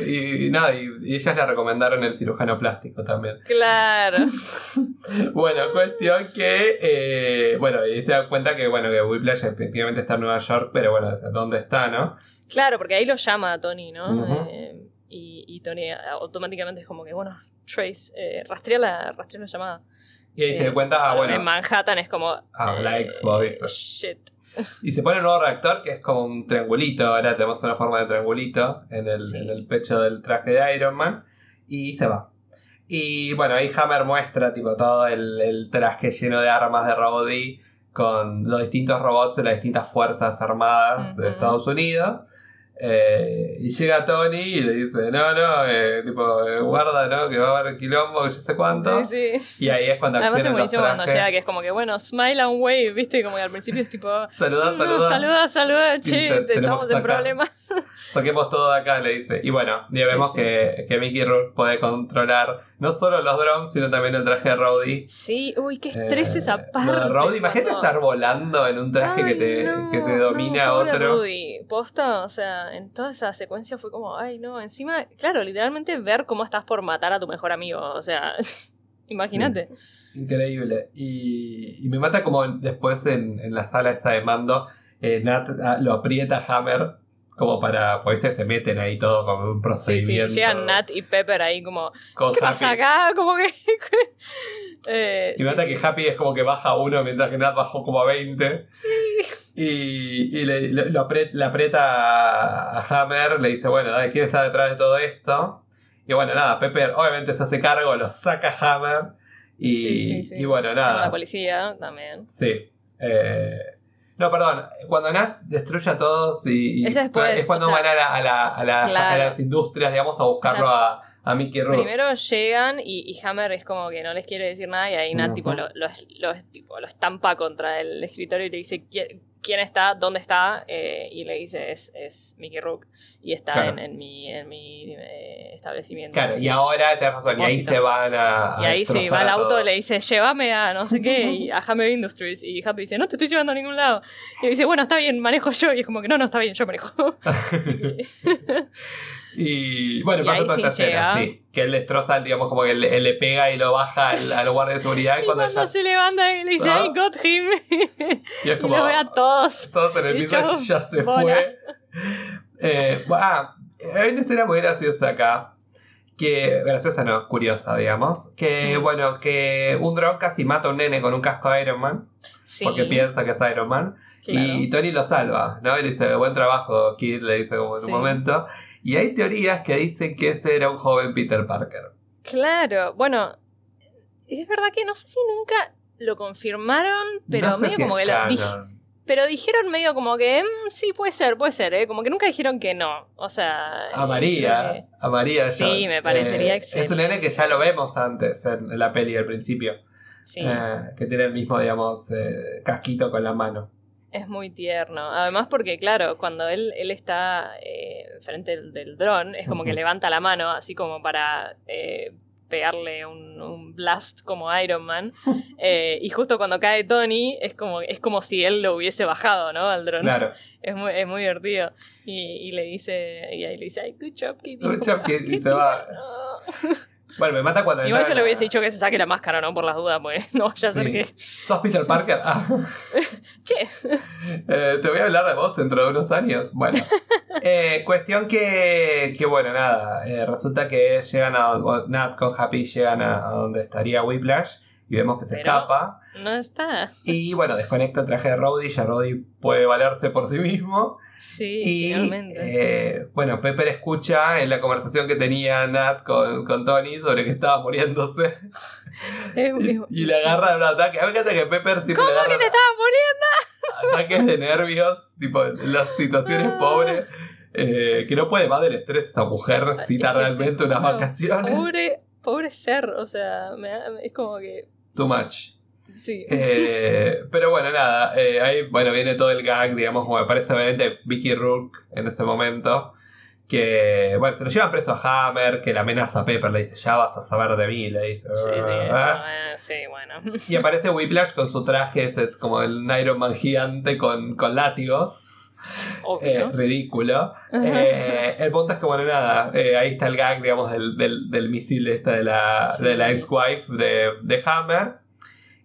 Y, nada, y, ellas le recomendaron el cirujano plástico también. Claro. bueno, cuestión que. Eh, bueno, y se da cuenta que, bueno, que Whiplash efectivamente está en Nueva York, pero bueno, ¿dónde está, no? Claro, porque ahí lo llama a Tony, ¿no? eh, y, y, Tony automáticamente es como que, bueno, Trace, eh, rastrea, la, rastrea la llamada. Y ahí se da cuenta, ah, bueno. En Manhattan es como. Ah, la eh, Xbox. Shit. Y se pone un nuevo reactor que es como un triangulito. Ahora tenemos una forma de triangulito en el, en el pecho del traje de Iron Man. Y se va. Y bueno, ahí Hammer muestra tipo todo el, el traje lleno de armas de Robot con los distintos robots de las distintas fuerzas armadas de Estados Unidos. Eh, y llega Tony y le dice, no, no, eh, tipo, eh, guarda, ¿no? Que va a haber quilombo, que yo sé cuánto. Sí, sí. Y ahí es cuando Además es buenísimo cuando llega, que es como que, bueno, smile and wave, ¿viste? Como que al principio es tipo, saluda, saluda. saluda, saluda, che, estamos en problemas. Saquemos todo de acá, le dice. Y bueno, ya vemos Que, que Mickey Rourke puede controlar no solo los drones, sino también el traje de Rowdy. Sí, uy, qué estrés esa eh, parte. Rowdy, imagínate estar volando en un traje que, te, que te domina no, otro. Rowdy. Posta, o sea, en toda esa secuencia fue como, ay, no, encima, claro, literalmente ver cómo estás por matar a tu mejor amigo, o sea. Imagínate. increíble. Y, y, me mata como después en, en la sala esa de mando, eh, Nat ah, lo aprieta Hammer como para, pues se meten ahí todo como un procedimiento. Sí, sí, llegan Nat y Pepper ahí como, ¿qué pasa acá? Como que... eh, y nota que Happy es como que baja uno mientras que Nat bajó como a 20. Sí. Y, y le, le, aprieta, a Hammer, le dice, bueno, ¿quién está detrás de todo esto? Y bueno, nada, Pepper obviamente se hace cargo, lo saca Hammer. Y, sí, sí, sí. y bueno, nada. Llama la policía también. Sí. Eh, no, perdón. Cuando Nat destruye a todos y, es, cuando van a, las industrias, digamos, a buscarlo a, a Mickey Rourke. Primero llegan y, Hammer es como que no les quiere decir nada y ahí Nat tipo, lo, tipo, lo estampa contra el escritorio y le dice quién está, dónde está, eh, y le dice es, es Mickey Rook y está en, mi, en mi eh, establecimiento. Claro, y ahora te razón, y ahí se van a. y ahí sí, va al auto y le dice, llévame a no sé qué, y a Hammer Industries. Y Happy dice, no te estoy llevando a ningún lado. Y dice, bueno, está bien, manejo yo. Y es como que no, no está bien, yo manejo. y bueno, y pasa ahí sí sí. que él destroza, digamos, como que le, le pega y lo baja al, guardia de seguridad. Y, cuando, se levanta y le dice, I got him. Y, es como, lo ve a todos. Todos en el piso y ya se fue. Eh, ah, hay una escena muy graciosa acá. Que, graciosa no, curiosa, digamos. Que, bueno, que un dron casi mata a un nene con un casco de Iron Man. Porque piensa que es Iron Man. Y Tony lo salva, ¿no? Y le dice, buen trabajo, Kid, le dice como en un momento. Y hay teorías que dicen que ese era un joven Peter Parker. Claro, bueno, es verdad que no sé si nunca lo confirmaron, pero medio como que lo pero dijeron medio como que mm, sí, puede ser, puede ser, ¿eh? como que nunca dijeron que no. O sea. A María, a María. Sí, me parecería excelente. Es un nene que ya lo vemos antes en la peli al principio. Sí. Eh, que tiene el mismo, digamos, eh, casquito con la mano. Es muy tierno. Además porque, claro, cuando él, él está eh, frente del, dron, es como que levanta la mano, así como para eh, pegarle un, blast como Iron Man. Eh, y justo cuando cae Tony, es como, es como si él lo hubiese bajado, ¿no? Al dron. Claro. Es muy, es muy divertido. Y, le dice, y ahí le dice, good job, Kid. Good job. Y se va. Bueno, me mata cuando. Igual yo le hubiese dicho que se saque la máscara, ¿no? Por las dudas, pues no vaya a ser que. ¿Sos Peter Parker? Ah. che. Eh, te voy a hablar de vos dentro de unos años. Bueno. Eh, cuestión que, que, bueno, nada. Eh, resulta que llegan a. Nat con Happy llegan a, donde estaría Whiplash y vemos que se escapa. No está. Y bueno, desconecta el traje de Roddy, ya Roddy puede valerse por sí mismo. Sí, y, finalmente. Eh, bueno, Pepper escucha en la conversación que tenía Nat con, con Tony sobre que estaba muriéndose. y, le agarra un ataque. A mí me encanta que Pepper siempre ¿Cómo que te estaba muriendo? Ataques de nervios, tipo en las situaciones pobres. Eh, que no puede más del estrés esa mujer necesita realmente unas vacaciones. Pobre, pobre ser, o sea, es como que. Too much. Sí. Eh, pero bueno, nada, eh, ahí bueno, viene todo el gag, digamos, como me parece obviamente Vicky Rook en ese momento. Que, bueno, se lo llevan preso a Hammer, que la amenaza a Pepper, le dice, ya vas a saber de mí, le dice. Sí, sí, ah". eh, sí, bueno. Y aparece Whiplash con su traje, ese, como el Iron Man gigante con, con látigos. Ridículo. el punto es que, bueno, nada, ahí está el gag, digamos, del, del, del misil esta de la, de la ex-wife de, de Hammer.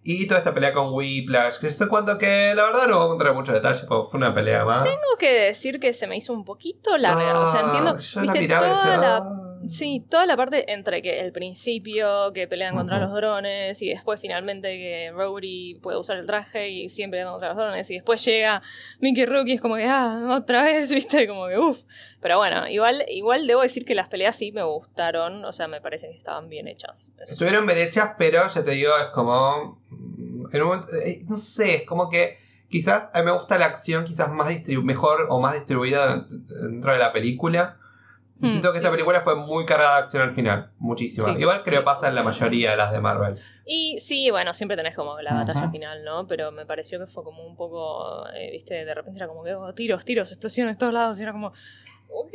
Y toda esta pelea con Whiplash, que sé cuánto que la verdad no vamos a entrar en muchos detalles, porque fue una pelea más. Tengo que decir que se me hizo un poquito larga. o sea, entiendo. viste, toda la. Sí, toda la parte entre que el principio, que pelean contra los drones, y después finalmente que Rowdy puede usar el traje y siempre contra los drones, y después llega Mickey Rookie, es como que, ah, otra vez, viste, como que, uff. Pero bueno, igual, igual debo decir que las peleas sí me gustaron, o sea, me parece que estaban bien hechas. Estuvieron bien hechas, pero ya te digo, es como eh, no sé, es como que quizás a mí me gusta la acción quizás más mejor o más distribuida dentro de la película. Hmm, siento que esta película fue muy cargada de acción al final, muchísimo. Igual creo que pasa en la mayoría de las de Marvel. Y sí, bueno, siempre tenés como la batalla final, ¿no? Pero me pareció que fue como un poco, eh, viste, de repente era como que oh, tiros, tiros, explosiones en todos lados y era como, ok.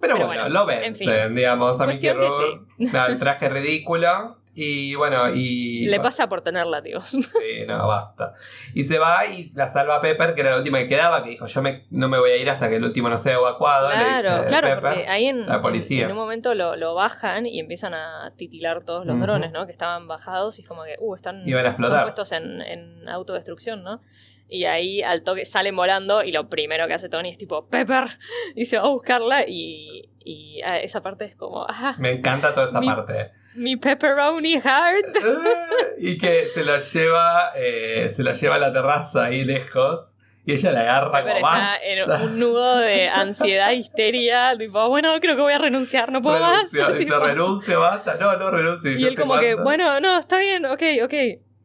Pero, bueno, lo ven, digamos, a mí que el traje ridículo. Y bueno, y. Le pasa por tener látigos. Sí, no, basta. Y se va y la salva Pepper, que era la última que quedaba, que dijo: Yo me, no me voy a ir hasta que el último no sea evacuado. Claro, claro, porque ahí en, en, un momento lo, lo, bajan y empiezan a titilar todos los drones, ¿no? Que estaban bajados y es como que, uh, están, puestos en, en autodestrucción, ¿no? Y ahí al toque salen volando y lo primero que hace Tony es tipo, Pepper, y se va a buscarla y, y ah, esa parte es como... Ah, me encanta toda esa parte mi pepperoni heart. y que se la lleva, eh, se la lleva a la terraza ahí lejos. Y ella la agarra como más. en un nudo de ansiedad, histeria, tipo, bueno, creo que voy a renunciar, no puedo más. Dice, renuncia, basta, no, no renuncie. Y él como que, bueno, no, está bien, ok, ok,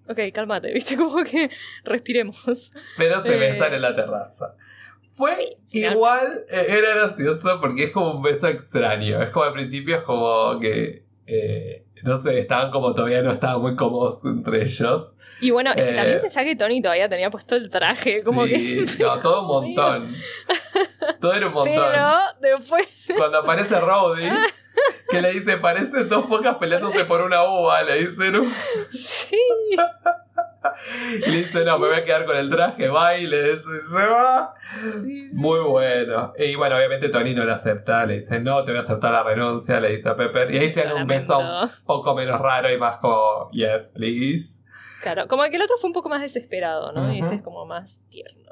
ok, cálmate, viste, como que respiremos. Pero se eh... besan en la terraza. Fue igual, eh, era gracioso porque es como un beso extraño. Es como al principio es como que eh, no sé, estaban como todavía no estaban muy cómodos entre ellos. Y bueno, es que también eh, pensaba que Tony todavía tenía puesto el traje, como que. No, todo un montón. todo era un montón. Pero después. Cuando aparece Rowdy, que le dice, parecen dos pocas peleándose por una uva, le dicen. Sí. Y le dice, no, me voy a quedar con el traje, baile, se va. Muy bueno. Y bueno, obviamente Tony no le acepta, le dice, no, te voy a aceptar la renuncia, le dice a Pepper. Y ahí se dan un beso un poco menos raro y más como, yes, please. Claro, como que el otro fue un poco más desesperado, ¿no? Y este es como más tierno.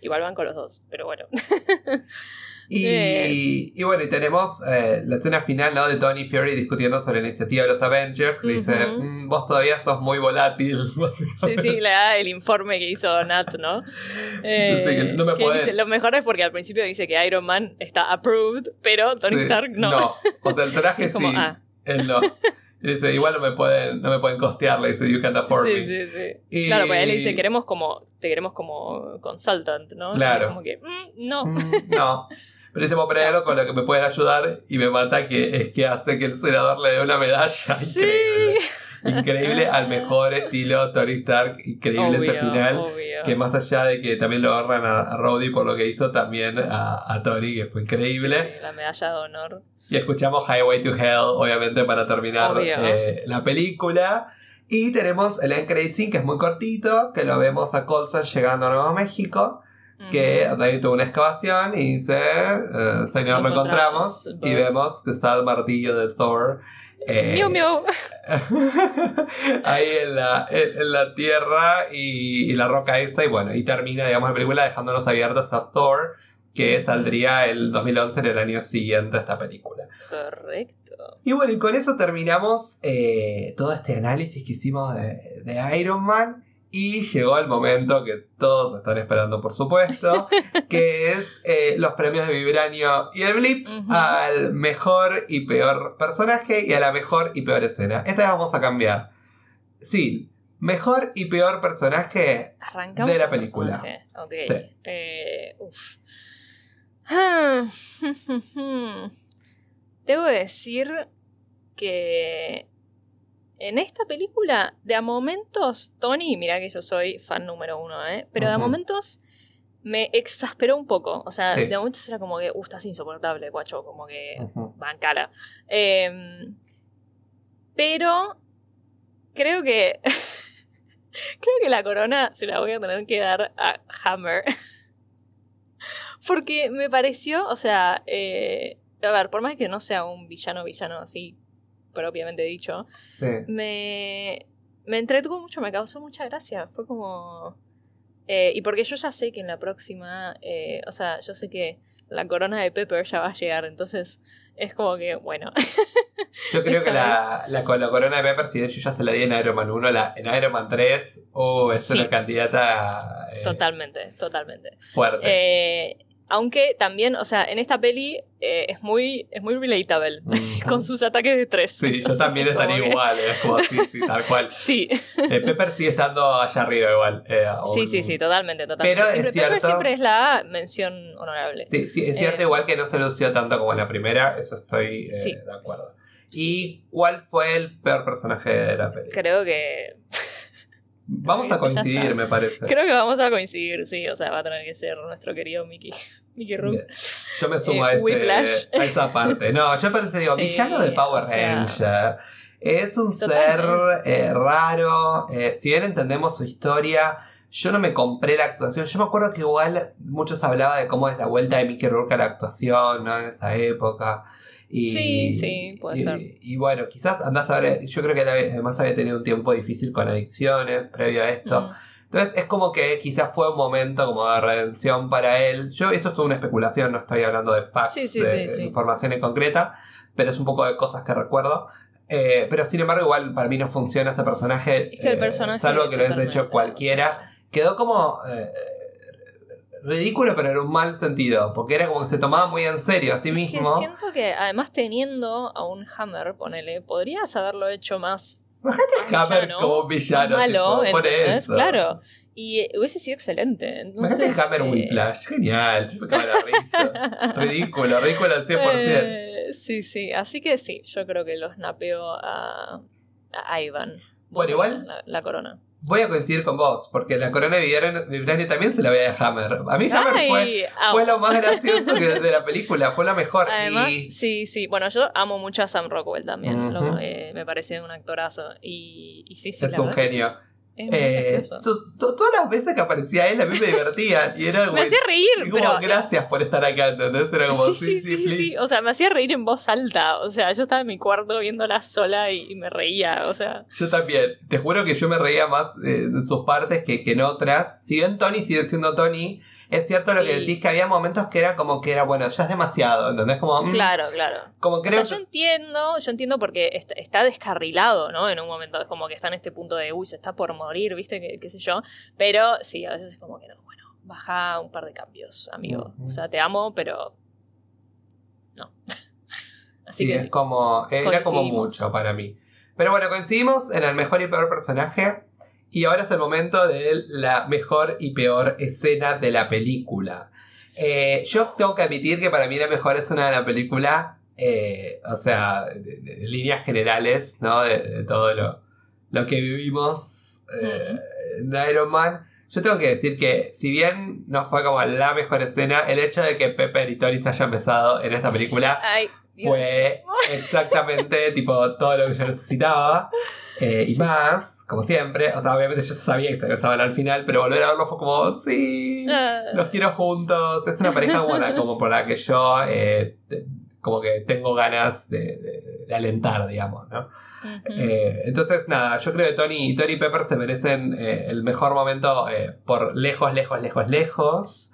Igual van con los dos, pero bueno. Y, bueno, y tenemos eh, la escena final ¿no? de Tony Fury discutiendo sobre la iniciativa de los Avengers. dice, mm, vos todavía sos muy volátil. Sí, sí, le da el informe que hizo Nat, ¿no? Eh, no me dice, lo mejor es porque al principio dice que Iron Man está approved, pero Tony Stark no. No, o sea, el traje sí, ah. él no. dice, igual no me pueden, no me pueden costear, le dice, you can't afford sí, Sí, sí, Claro, pues él le dice, queremos como, te queremos como consultant, ¿no? Claro. como que, mm, no. Mm, no. Pero ese algo con lo que me pueden ayudar y me mata que es que hace que el senador le dé una medalla. Increíble. Increíble al mejor estilo Tony Stark. Increíble ese final. Que más allá de que también lo agarran a, a Rhodey por lo que hizo, también a, a Tony, que fue increíble. Sí, la medalla de honor. Y escuchamos Highway to Hell, obviamente, para terminar eh, la película. Y tenemos el end credit scene, que es muy cortito, que lo vemos a Colson llegando a Nuevo México que ahí tuvo una excavación y dice, eh, señor, lo encontramos, y vemos que está el martillo de Thor. Eh, ahí en la, en, la tierra y, la roca esa y bueno, y termina digamos la película dejándonos abiertos a Thor que saldría el 2011 en el año siguiente a esta película. Correcto. Y bueno, y con eso terminamos eh, todo este análisis que hicimos de, de Iron Man. Y llegó el momento que todos están esperando, por supuesto, que es eh, los premios de Vibranio y el Blip al mejor y peor personaje y a la mejor y peor escena. Esta vez vamos a cambiar. Sí, mejor y peor personaje de la película. Sí. Eh, ah, Debo decir que en esta película, de a momentos, Tony, mira que yo soy fan número uno, ¿eh? Pero de a momentos me exasperó un poco. O sea, de a momentos era como que, uh, estás insoportable, guacho, como que van cara. Em, pero creo que. creo que la corona se la voy a tener que dar a Hammer. Porque me pareció, o sea, eh, a ver, por más que no sea un villano villano así propiamente dicho, me, me entretuvo mucho, me causó mucha gracia. Fue como... Eh, y porque yo ya sé que en la próxima, eh, o sea, yo sé que la corona de Pepper ya va a llegar, entonces es como que, bueno. Yo creo que la, la, corona de Pepper, si de hecho ya se la di en Iron Man 1, la, en Iron Man 3, oh, es una candidata. Eh, totalmente, totalmente. Fuerte. Aunque también, o sea, en esta peli eh, es muy es muy relatable con sus ataques de estrés. Sí, yo también estaría igual, es como así, sí, tal cual. Sí. Eh, Pepper sigue estando allá arriba igual. Eh, sí, sí, sí, totalmente, totalmente. Pero siempre, Pepper siempre es la mención honorable. Sí, sí, es cierto igual que no se lució tanto como en la primera, eso estoy de acuerdo. ¿Y cuál fue el peor personaje de la peli? Creo que Vamos a coincidir, me parece. Creo que vamos a coincidir, sí. O sea, va a tener que ser nuestro querido Mickey, Mickey Rook. Yo me sumo a, ese, a, esa parte. No, yo parece, digo, villano de Power Ranger. Es un ser eh, raro. Eh, si bien entendemos su historia, yo no me compré la actuación. Yo me acuerdo que igual muchos hablaban de cómo es la vuelta de Mickey Rourke a la actuación, ¿no? En esa época. Y, sí, sí, puede ser. Y bueno, quizás andás a ver, yo creo que además había tenido un tiempo difícil con adicciones previo a esto. Mm. Entonces es como que quizás fue un momento como de redención para él. Yo, esto es toda una especulación, no estoy hablando de facts, de, información en concreta, pero es un poco de cosas que recuerdo. Eh, pero sin embargo, igual para mí no funciona ese personaje. Es que el eh, personaje salvo que lo haya hecho cualquiera. Quedó como. Eh, ridículo, pero en un mal sentido, porque era como que se tomaba muy en serio a sí mismo. que siento que además teniendo a un Hammer, ponele, podrías haberlo hecho más. Imagínate Hammer como un villano. Malo, ¿entendés? Claro. Y hubiese sido excelente. Entonces, Hammer eh... Whiplash, genial. ridículo, ridículo al 100%. Eh, sí, sí. Así que sí, yo creo que lo snapeo a, a Ivan. Bueno, igual. la corona. Voy a coincidir con vos, porque la corona de Vibranium también se la veía a Hammer. A mí Hammer fue, lo más gracioso de la película, fue la mejor. Además, sí, sí. Bueno, yo amo mucho a Sam Rockwell también. Eh, me parece un actorazo. Y, y sí, sí. Es un genio. Eh, todas las veces que aparecía él a mí me divertía y era me hacía reír pero gracias por estar acá ¿entendés? era como sí sí sí, sí, o sea me hacía reír en voz alta o sea yo estaba en mi cuarto viéndola sola y, me reía o sea. Yo también te juro que yo me reía más eh, en sus partes que, que en otras. Si bien Tony sigue siendo Tony es cierto lo que decís, que había momentos que era como que era, bueno, ya es demasiado, ¿entendés? Como, mm, claro, claro. Como creo o sea, yo entiendo, yo entiendo porque está, descarrilado, ¿no? En un momento es como que está en este punto de, uy, se está por morir, ¿viste? Qué sé yo. Pero sí, a veces es como que no, bueno, baja un par de cambios, amigo. O sea, te amo, pero... No. Así que es como, era como mucho para mí. Pero bueno, coincidimos en el mejor y peor personaje. Y ahora es el momento de la mejor y peor escena de la película. Eh, yo tengo que admitir que para mí la mejor escena de la película, eh, o sea, de, líneas generales, ¿no? De, todo lo, lo, que vivimos eh, en Iron Man. Yo tengo que decir que, si bien no fue como la mejor escena, el hecho de que Pepper y Tony se hayan besado en esta película fue exactamente tipo todo lo que yo necesitaba y más como siempre. O sea, obviamente yo sabía que se al final, pero volver a verlo fue como, sí, ah. los quiero juntos. Es una pareja buena, como por la que yo, eh, como que tengo ganas de, alentar, digamos, ¿no? Eh, entonces, nada, yo creo que Tony, Tony y Pepper se merecen eh, el mejor momento por lejos, lejos, lejos, lejos.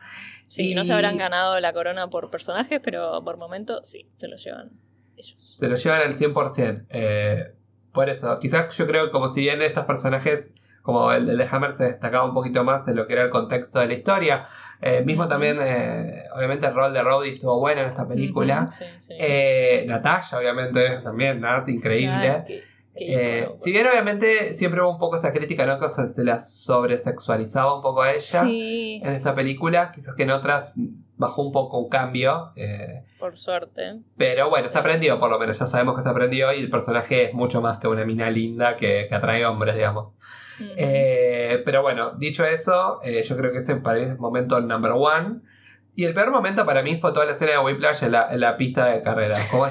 Sí, no se habrán ganado la corona por personajes, pero por momento sí, se lo llevan ellos. Se lo llevan al 100%. Eh, por eso, quizás yo creo que como si bien estos personajes, como el, de Hammer, se destacaba un poquito más de lo que era el contexto de la historia. Eh, mismo también, eh, obviamente, el rol de Rhodey estuvo bueno en esta película. Eh, Natalia, obviamente, también, Nat, increíble. si bien obviamente siempre hubo un poco esta crítica, ¿no? Que se la sobresexualizaba un poco a ella en esta película, quizás que en otras bajó un poco un cambio. Eh, por suerte. Pero bueno, se aprendió, por lo menos ya sabemos que se aprendió y el personaje es mucho más que una mina linda que, atrae hombres, digamos. Eh, pero bueno, dicho eso, eh, yo creo que ese para el momento number one. Y el peor momento para mí fue toda la escena de Whiplash en la, en la pista de carrera. Como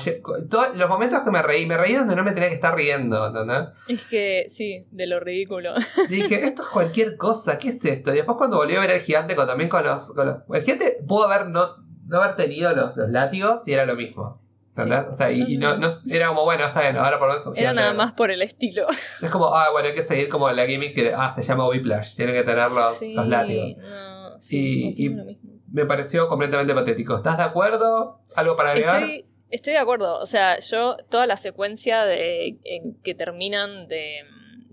todos los momentos que me reí, me reí donde no me tenía que estar riendo, ¿entendés? Es que, sí, de lo ridículo. Dije, esto es cualquier cosa, ¿qué es esto? Y después cuando volví a ver el gigante con, también con los, El gigante pudo haber no, no haber tenido los, los látigos y era lo mismo. ¿entendés? o sea, y, no, no, era como, bueno, está bien, ahora por eso. Era nada más por el estilo. Es como, ah, bueno, hay que seguir como la gimmick que, ah, se llama Whiplash, tiene que tener los, los látigos. No, sí, y, y me pareció completamente patético. ¿Estás de acuerdo? ¿Algo para agregar? Estoy, estoy de acuerdo. O sea, yo, toda la secuencia de, en que terminan de,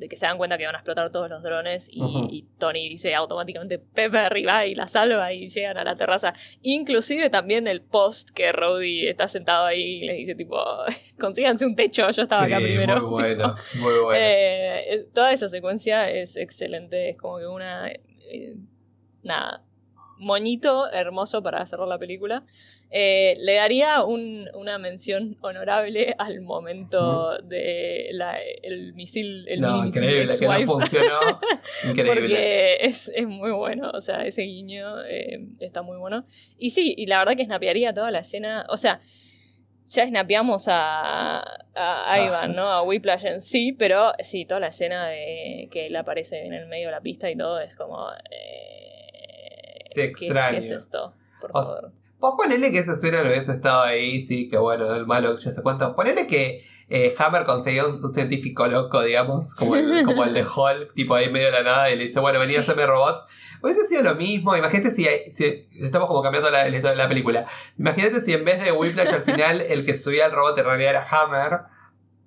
que se dan cuenta que van a explotar todos los drones y, Tony dice automáticamente Pepe arriba y la salva y llegan a la terraza. Inclusive también el post que Rowdy está sentado ahí y le dice tipo, consíganse un techo, yo estaba acá primero. Muy bueno, muy bueno. Eh, toda esa secuencia es excelente, es como que una... Eh, nada, moñito hermoso para cerrar la película. Eh, le daría una mención honorable al momento de el misil, el no, increíble, que no funcionó. increíble. Porque es, muy bueno, o sea, ese guiño eh, está muy bueno. Y sí, y la verdad que snapearía toda la escena, o sea, ya snapeamos a, a ah. Ivan, ¿no? A Whiplash en sí, pero sí, toda la escena de que él aparece en el medio de la pista y todo es como... Eh, ¿Qué, ¿Qué, es esto? Por favor. Vos ponele que esa escena no hubiese estado ahí, sí, que bueno, el malo, ya sé cuánto. Ponele que eh, Hammer consiguió un, científico loco, digamos, como el, como el de Hulk, tipo ahí medio de la nada, y le dice, bueno, venía a hacerme robots. Hubiese sido lo mismo, imagínate si, estamos como cambiando la, la, película. Imagínate si en vez de Whiplash al final el que subía el robot en realidad era Hammer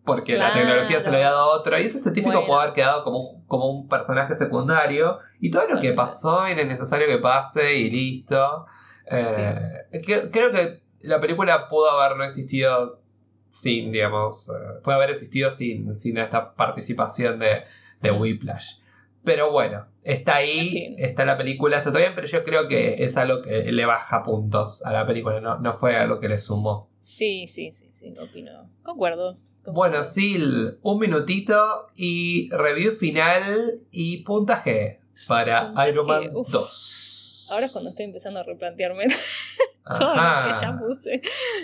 porque la tecnología se le había dado a otro, y ese científico puede haber quedado como un, como un personaje secundario, y todo lo que pasó era necesario que pase y listo. Eh, creo que la película pudo haber no existido sin, digamos, eh, puede haber existido sin, sin esta participación de, de Whiplash. Pero bueno, está ahí, está la película, está todo bien, pero yo creo que es algo que le baja puntos a la película, no, no fue algo que le sumó. Sí, sí, sí, sí, opino. Concuerdo. Bueno, Sil, un minutito y review final y puntaje para Iron Man 2. Ahora es cuando estoy empezando a replantearme todo lo que ya puse.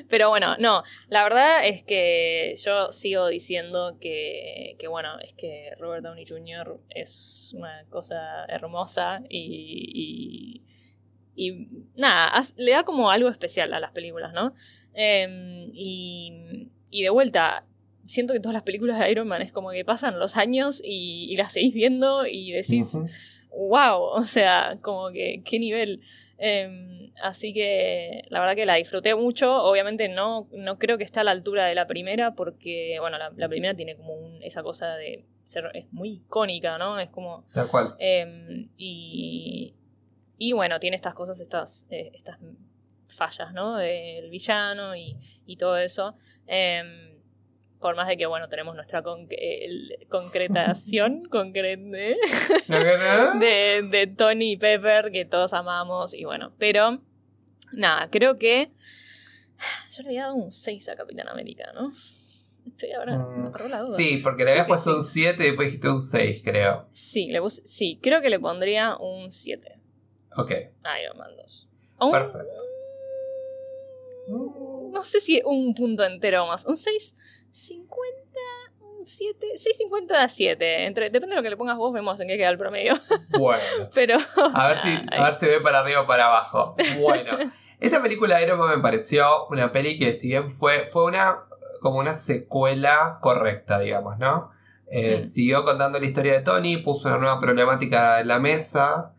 Pero bueno, no, la verdad es que yo sigo diciendo que, que bueno, es que Robert Downey Jr. es una cosa hermosa y, y, nada, le da como algo especial a las películas, ¿no? Em, y, y de vuelta, siento que todas las películas de Iron Man es como que pasan los años y, las seguís viendo y decís, wow, o sea, como que qué nivel. Em, así que la verdad que la disfruté mucho. Obviamente no, no creo que está a la altura de la primera porque, bueno, la, primera tiene como esa cosa de ser, es muy icónica, ¿no? Es como... Tal cual. Em, y, y bueno, tiene estas cosas, estas, eh, estas fallas, ¿no? Del villano y, y todo eso. Eh, por más de que, bueno, tenemos nuestra concretación concrete de, de Tony y Pepper, que todos amamos, y bueno, pero nada, creo que yo le había dado un 6 a Capitán América, ¿no? Estoy ahora, mm, Sí, porque le habías puesto un 7 y después dijiste un 6, creo. Sí, le sí, creo que le pondría un 7. Ok. Iron Man 2. Perfecto. No sé si un punto entero más. Un 6 50, 7, 6.50 a 7. Entre, depende de lo que le pongas vos, vemos en qué queda el promedio. Bueno. Pero. A ver, si, a ver si ve para arriba o para abajo. Bueno. Esta película de Iron me pareció una peli que, si bien fue, fue una como una secuela correcta, digamos, ¿no? Eh, siguió contando la historia de Tony, puso una nueva problemática en la mesa.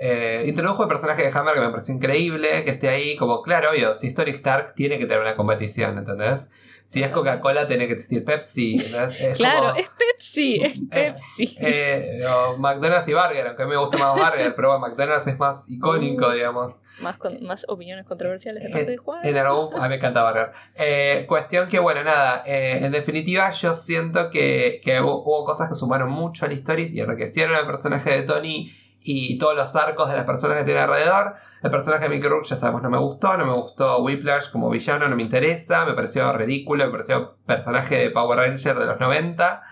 Eh, introdujo el personaje de Hammer que me pareció increíble, que esté ahí, como claro, obvio, si Story Stark tiene que tener una competición, ¿entendés? Si es Coca-Cola, tiene que existir Pepsi. claro, es Pepsi, es eh, Pepsi. Eh, o McDonald's y Burger, aunque a mí me gusta más Burger, pero bueno, McDonald's es más icónico, uh, digamos. Más, más opiniones controversiales de parte de Juan. En algún, a mí me encanta Burger. Cuestión que, bueno, nada, en definitiva, yo siento que, que hubo, cosas que sumaron mucho a la historia y enriquecieron al personaje de Tony y todos los arcos de las personas que tiene alrededor. El personaje de Mickey Rourke, ya sabemos, no me gustó. No me gustó Whiplash como villano, no me interesa. Me pareció ridículo, me pareció personaje de Power Ranger de los 90.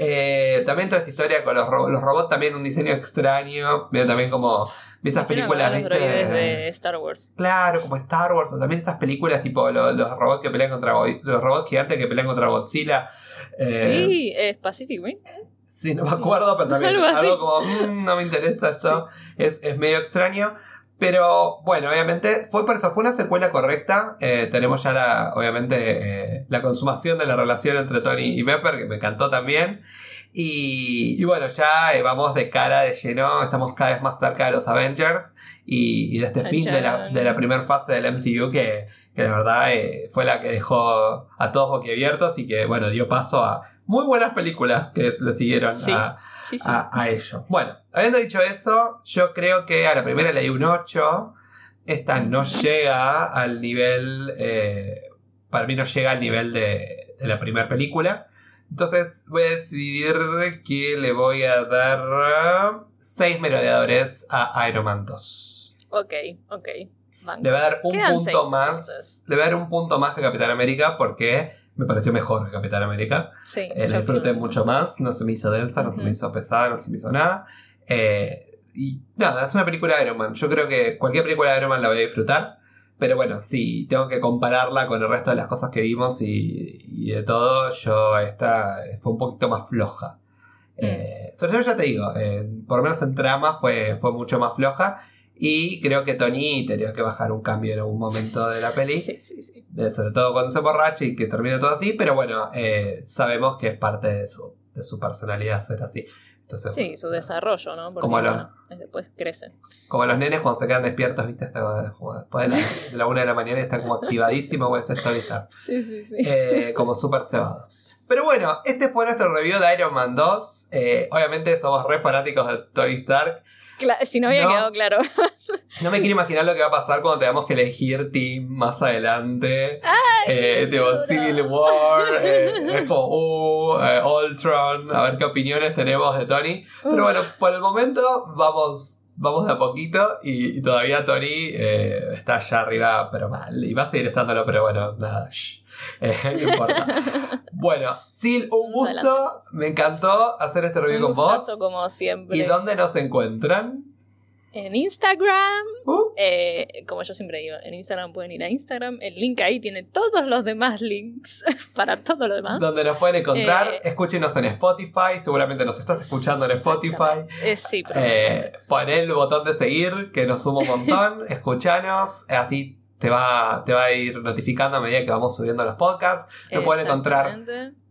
Eh, también toda esta historia con los, los robots, también un diseño extraño. Veo también como esas películas los de Star Wars. Claro, como Star Wars, o también esas películas tipo los, robots que pelean contra los robots gigantes que pelean contra Godzilla. Eh, sí, es Pacific Rim. Sí, no me acuerdo, pero también algo, como, mm, no me interesa eso, es, es medio extraño. Pero bueno, obviamente fue por eso, fue una secuela correcta. Eh, tenemos ya la, obviamente, eh, la consumación de la relación entre Tony y Pepper, que me encantó también. Y, bueno, ya eh, vamos de cara de lleno, estamos cada vez más cerca de los Avengers y, de este fin de la, de la primera fase del MCU que, que la verdad fue la que dejó a todos boquiabiertos y que, bueno, dio paso a muy buenas películas que le siguieron a a, ello. Bueno, habiendo dicho eso, yo creo que a la primera le di un 8. Esta no llega al nivel. Eh, para mí no llega al nivel de, la primera película. Entonces voy a decidir que le voy a dar 6 merodeadores a Iron Man 2. Ok, ok. Le voy a dar un punto más. Le voy a dar un punto más que Capitán América porque me pareció mejor que Capitán América. Sí, eh, la disfruté mucho más, no se me hizo densa, no se me hizo pesada, no se me hizo nada. Eh, y nada, es una película de Iron Man. Yo creo que cualquier película de Iron Man la voy a disfrutar. Pero bueno, si tengo que compararla con el resto de las cosas que vimos y, de todo, yo esta fue un poquito más floja. Eh, sobre todo ya te digo, por lo menos en trama fue, fue mucho más floja. Y creo que Tony tenía que bajar un cambio en algún momento de la peli. Sí, sí, sí. sobre todo cuando se borracha y que termina todo así. Pero bueno, eh, sabemos que es parte de su, de su personalidad ser así. Entonces, sí, su desarrollo, ¿no? Porque como después crece. Como los nenes cuando se quedan despiertos, ¿viste? después de la, una de la mañana están como activadísimos. Bueno, esa está. Sí, sí, sí. Eh, como súper cebado. Pero bueno, este fue nuestro review de Iron Man 2. Eh, obviamente somos re fanáticos de Tony Stark si no había quedado claro. no me quiero imaginar lo que va a pasar cuando tengamos que elegir team más adelante. eh, Civil War, eh, uh, eh, Ultron, a ver qué opiniones tenemos de Tony. Pero bueno, por el momento vamos vamos de a poquito y, todavía Tony eh, está allá arriba, pero mal. Y va a seguir estándolo, pero bueno, nada. Eh, no importa. bueno, Sil, un gusto. Me encantó hacer este review con vos. como siempre. ¿Y dónde nos encuentran? en Instagram. Uh. Eh, como yo siempre digo, en Instagram pueden ir a Instagram. El link ahí tiene todos los demás links para todo lo demás. Donde nos pueden encontrar, eh, escúchenos en Spotify. Seguramente nos estás escuchando en Spotify. Eh, sí, Pon el botón de seguir, que nos suma un montón. Escuchanos, así te va, te va a ir notificando a medida que vamos subiendo los podcasts. Nos pueden encontrar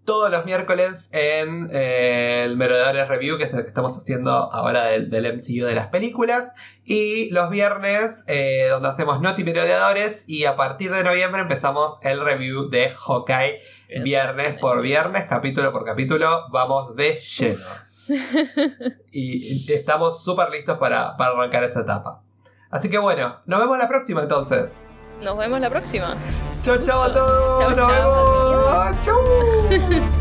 todos los miércoles en eh, el Merodeadores Review, que es el que estamos haciendo ahora del, MCU de las películas. Y los viernes, eh, donde hacemos Noti Merodeadores. Y a partir de noviembre empezamos el review de Hawkeye. Viernes por viernes, capítulo por capítulo, vamos de lleno. y estamos súper listos para, para arrancar esa etapa. Así que bueno, nos vemos la próxima entonces. Nos vemos la próxima. Chao, chao a todos. Chao, Nos vemos. Chau.